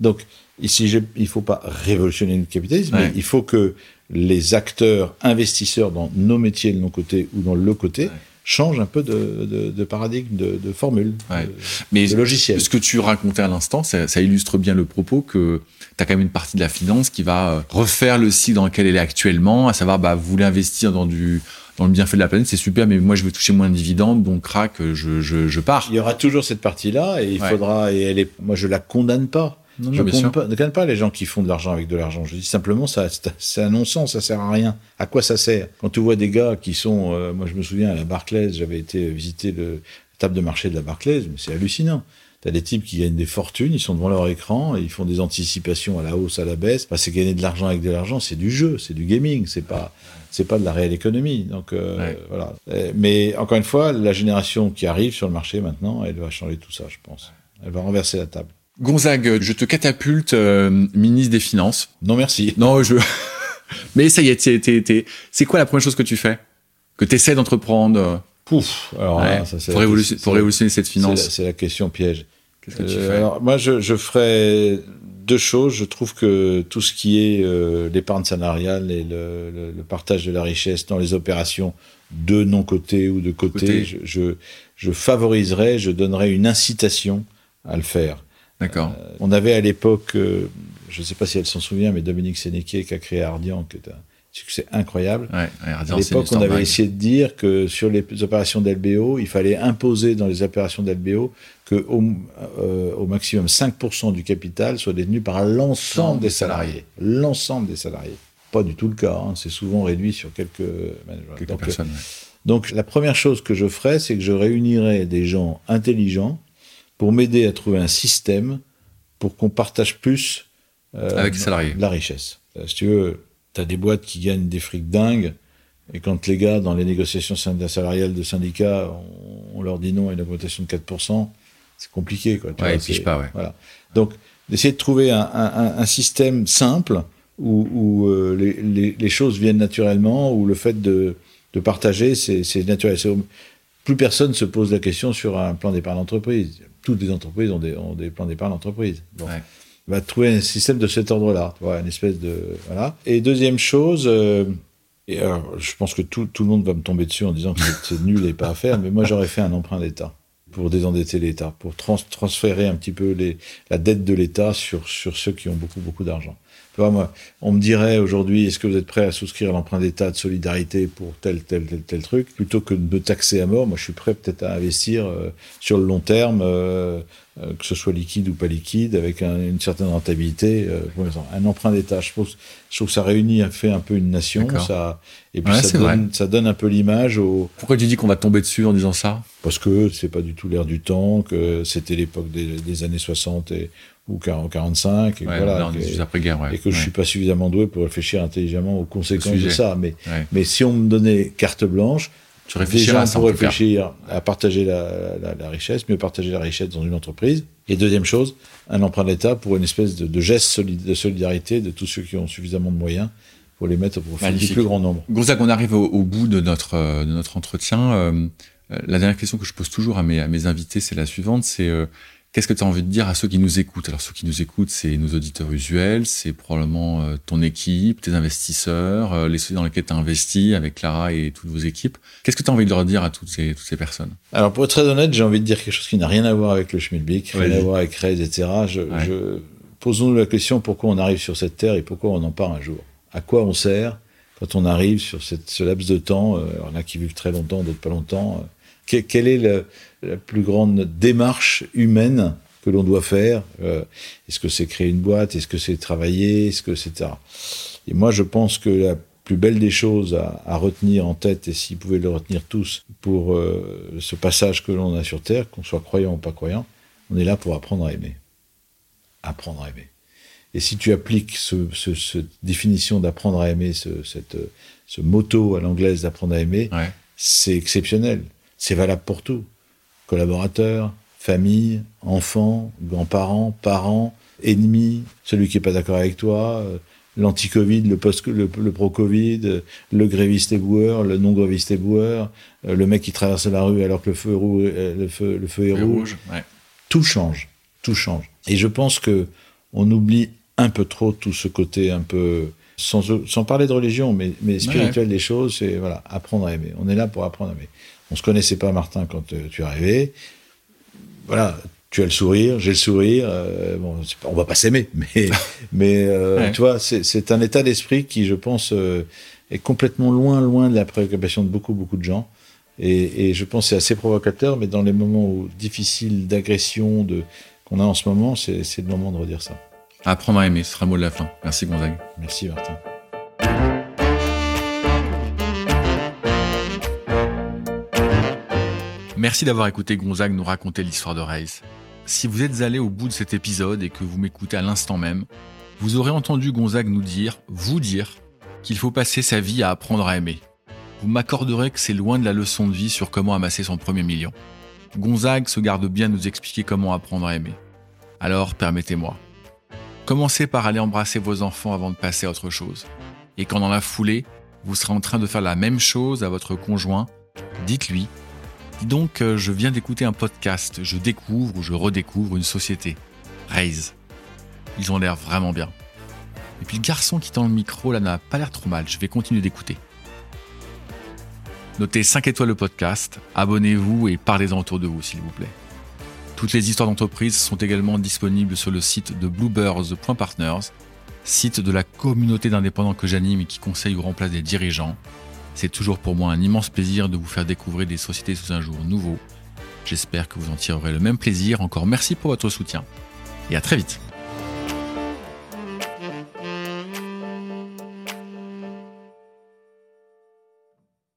Donc ici, il faut pas révolutionner le capitalisme, mais il faut que les acteurs investisseurs dans nos métiers, le non-côté ou dans le côté, Changent un peu de, de- de paradigme, de, de formule, Ouais. Mais de logiciel. ce que tu racontais à l'instant, ça, ça illustre bien le propos que tu as quand même une partie de la finance qui va euh, refaire le cycle dans lequel elle est actuellement, à savoir, bah, vous voulez investir dans du dans le bienfait de la planète, c'est super, mais moi je veux toucher moins de dividendes, donc crac, je, je, je pars. Il y aura toujours cette partie-là et il Ouais. faudra et elle est moi je la condamne pas. Non, je non, bien condamne ne condamne pas les gens qui font de l'argent avec de l'argent. Je dis simplement ça c'est- un non-sens, ça sert à rien. À quoi ça sert? Quand tu vois des gars qui sont euh, moi je me souviens à la Barclays, j'avais été visiter le la table de marché de la Barclays, mais c'est hallucinant. T'as des types qui gagnent des fortunes, ils sont devant leur écran, et ils font des anticipations à la hausse, à la baisse. C'est gagner de l'argent avec de l'argent, c'est du jeu, c'est du gaming, c'est pas, c'est pas de la réelle économie. Donc euh, Ouais. voilà. Euh, Mais encore une fois, la génération qui arrive sur le marché maintenant, elle va changer tout ça, je pense. Elle va renverser la table. Gonzague, je te catapulte euh, ministre des Finances. Non merci. Non, je. Mais ça y est, t'es- t'es- t'es- c'est quoi la première chose que tu fais? Que tu essaies d'entreprendre euh, Pouf. Alors ouais, là, ça, c'est pour, révolution- révolutionner cette c'est la- finance C'est la question piège. Qu'est-ce que tu Euh, fais? alors, moi, je, je ferai deux choses. Je trouve que tout ce qui est euh, l'épargne salariale et le, partage de la richesse dans les opérations de non-côté ou de côté, je, je, favoriserais, je donnerais une incitation à le faire. D'accord. on avait à l'époque, je ne sais pas si elle s'en souvient, mais Dominique Sénéquier qui a créé Ardian, qui est un succès incroyable. Ouais, à l'époque, on avait essayé de dire que sur les opérations d'LBO, il fallait imposer dans les opérations d'LBO que au, euh, au, maximum 5% du capital soit détenu par l'ensemble des salariés. L'ensemble des salariés. Pas du tout le cas. Hein. C'est souvent réduit sur quelques, quelques personnes. Donc la première chose que je ferais, c'est que je réunirais des gens intelligents pour m'aider à trouver un système pour qu'on partage plus euh, avec les salariés la richesse. Euh, si tu veux, T'as des boîtes qui gagnent des frics dingues, et quand les gars, dans les négociations salariales de syndicats, on, leur dit non à une augmentation de 4%, c'est compliqué. Quoi, ouais, vois, pas, ouais. Voilà. Donc, d'essayer de trouver un, un, un, système simple où, où euh, les, les, les, choses viennent naturellement, où le fait de, de partager, c'est naturel. Plus personne se pose la question sur un plan d'épargne d'entreprise. Toutes les entreprises ont des, ont des plans d'épargne d'entreprise. Bon. Ouais va trouver un système de cet ordre-là, une espèce de voilà. Et deuxième chose, euh, et alors, je pense que tout, tout, le monde va me tomber dessus en disant que c'est nul et pas à faire, mais moi j'aurais fait un emprunt d'État pour désendetter l'État, pour transférer un petit peu les, la dette de l'État sur, sur ceux qui ont beaucoup beaucoup d'argent. Moi, on me dirait aujourd'hui, est-ce que vous êtes prêt à souscrire l'emprunt d'État de solidarité pour tel, tel, tel, tel truc, plutôt que de me taxer à mort? Moi, je suis prêt peut-être à investir euh, sur le long terme, euh, euh, que ce soit liquide ou pas liquide, avec une certaine rentabilité. un emprunt d'État, je trouve, je trouve que ça réunit, fait un peu une nation, ça, et puis ça, donne, ça, donne, un peu l'image au. Pourquoi tu dis qu'on va tomber dessus en disant ça? Parce que c'est pas du tout l'air du temps, que c'était l'époque des, des années 60 et ou 45 et voilà et, et que je suis pas suffisamment doué pour réfléchir intelligemment aux conséquences de ça mais mais si on me donnait carte blanche tu déjà pour réfléchir à partager la, la, richesse mieux partager la richesse dans une entreprise. Et deuxième chose un emprunt d'État pour une espèce de, de geste de solidarité de tous ceux qui ont suffisamment de moyens pour les mettre au profit du plus grand nombre. Gonzague on arrive au, bout de notre euh, de notre entretien. Euh, la dernière question que je pose toujours à mes, à mes invités c'est la suivante c'est euh, Qu'est-ce que tu as envie de dire à ceux qui nous écoutent? Alors ceux qui nous écoutent, c'est nos auditeurs usuels, c'est probablement euh, ton équipe, tes investisseurs, euh, les sociétés dans lesquels tu as investi avec Clara et toutes vos équipes. Qu'est-ce que tu as envie de leur dire à toutes ces, toutes ces personnes? Alors pour être très honnête, j'ai envie de dire quelque chose qui n'a rien à voir avec le Schmilblick, rien à voir avec Rez, etc. Je, je... Posons-nous la question pourquoi on arrive sur cette terre et pourquoi on en part un jour? À quoi on sert quand on arrive sur cette, ce laps de temps? Euh, Il y en a qui vivent très longtemps, d'autres pas longtemps. quel est le la plus grande démarche humaine que l'on doit faire. Euh, est-ce que c'est créer une boîte Est-ce que c'est travailler Est-ce que c'est Et moi, je pense que la plus belle des choses à, retenir en tête, et s'ils pouvaient le retenir tous pour euh, ce passage que l'on a sur Terre, qu'on soit croyant ou pas croyant, on est là pour apprendre à aimer. Apprendre à aimer. Et si tu appliques ce, ce, définition d'apprendre à aimer, ce, cette, ce motto à l'anglaise d'apprendre à aimer, c'est exceptionnel. C'est valable pour tout collaborateurs, famille, enfants, grands-parents, parents, ennemis, celui qui est pas d'accord avec toi, euh, l'anti-Covid, le, post le, pro-Covid, euh, le gréviste éboueur, le non-gréviste éboueur, euh, le mec qui traverse la rue alors que le feu, le feu, le feu est rouge. Tout change, tout change. Et je pense que on oublie un peu trop tout ce côté un peu sans, sans parler de religion, mais, mais spirituel des choses, c'est voilà, apprendre à aimer. On est là pour apprendre à aimer. On se connaissait pas, Martin, quand euh, tu es arrivé. Voilà, tu as le sourire, j'ai le sourire. Euh, bon, on va pas s'aimer, mais, mais euh, tu vois, c'est un état d'esprit qui, je pense, est complètement loin, loin de la préoccupation de beaucoup, beaucoup de gens. Et, je pense que c'est assez provocateur, mais dans les moments où, difficiles d'agression de, qu'on a en ce moment, c'est le moment de redire ça. Apprendre à aimer, ce sera le mot de la fin. Merci Gonzague. Merci Martin. Merci d'avoir écouté Gonzague nous raconter l'histoire de Reis. Si vous êtes allé au bout de cet épisode et que vous m'écoutez à l'instant même, vous aurez entendu Gonzague nous dire, vous dire, qu'il faut passer sa vie à apprendre à aimer. Vous m'accorderez que c'est loin de la leçon de vie sur comment amasser son premier million. Gonzague se garde bien de nous expliquer comment apprendre à aimer. Alors, permettez-moi. Commencez par aller embrasser vos enfants avant de passer à autre chose. Et quand dans la foulée, vous serez en train de faire la même chose à votre conjoint, dites-lui donc, euh, je viens d'écouter un podcast, je découvre ou je redécouvre une société, Raise. Ils ont l'air vraiment bien. Et puis le garçon qui tend le micro là n'a pas l'air trop mal, je vais continuer d'écouter. Notez 5 étoiles le podcast, abonnez-vous et parlez-en autour de vous s'il vous plaît. Toutes les histoires d'entreprise sont également disponibles sur le site de bluebirds.partners, site de la communauté d'indépendants que j'anime et qui conseille ou remplace des dirigeants. C'est toujours pour moi un immense plaisir de vous faire découvrir des sociétés sous un jour nouveau. J'espère que vous en tirerez le même plaisir. Encore merci pour votre soutien et à très vite.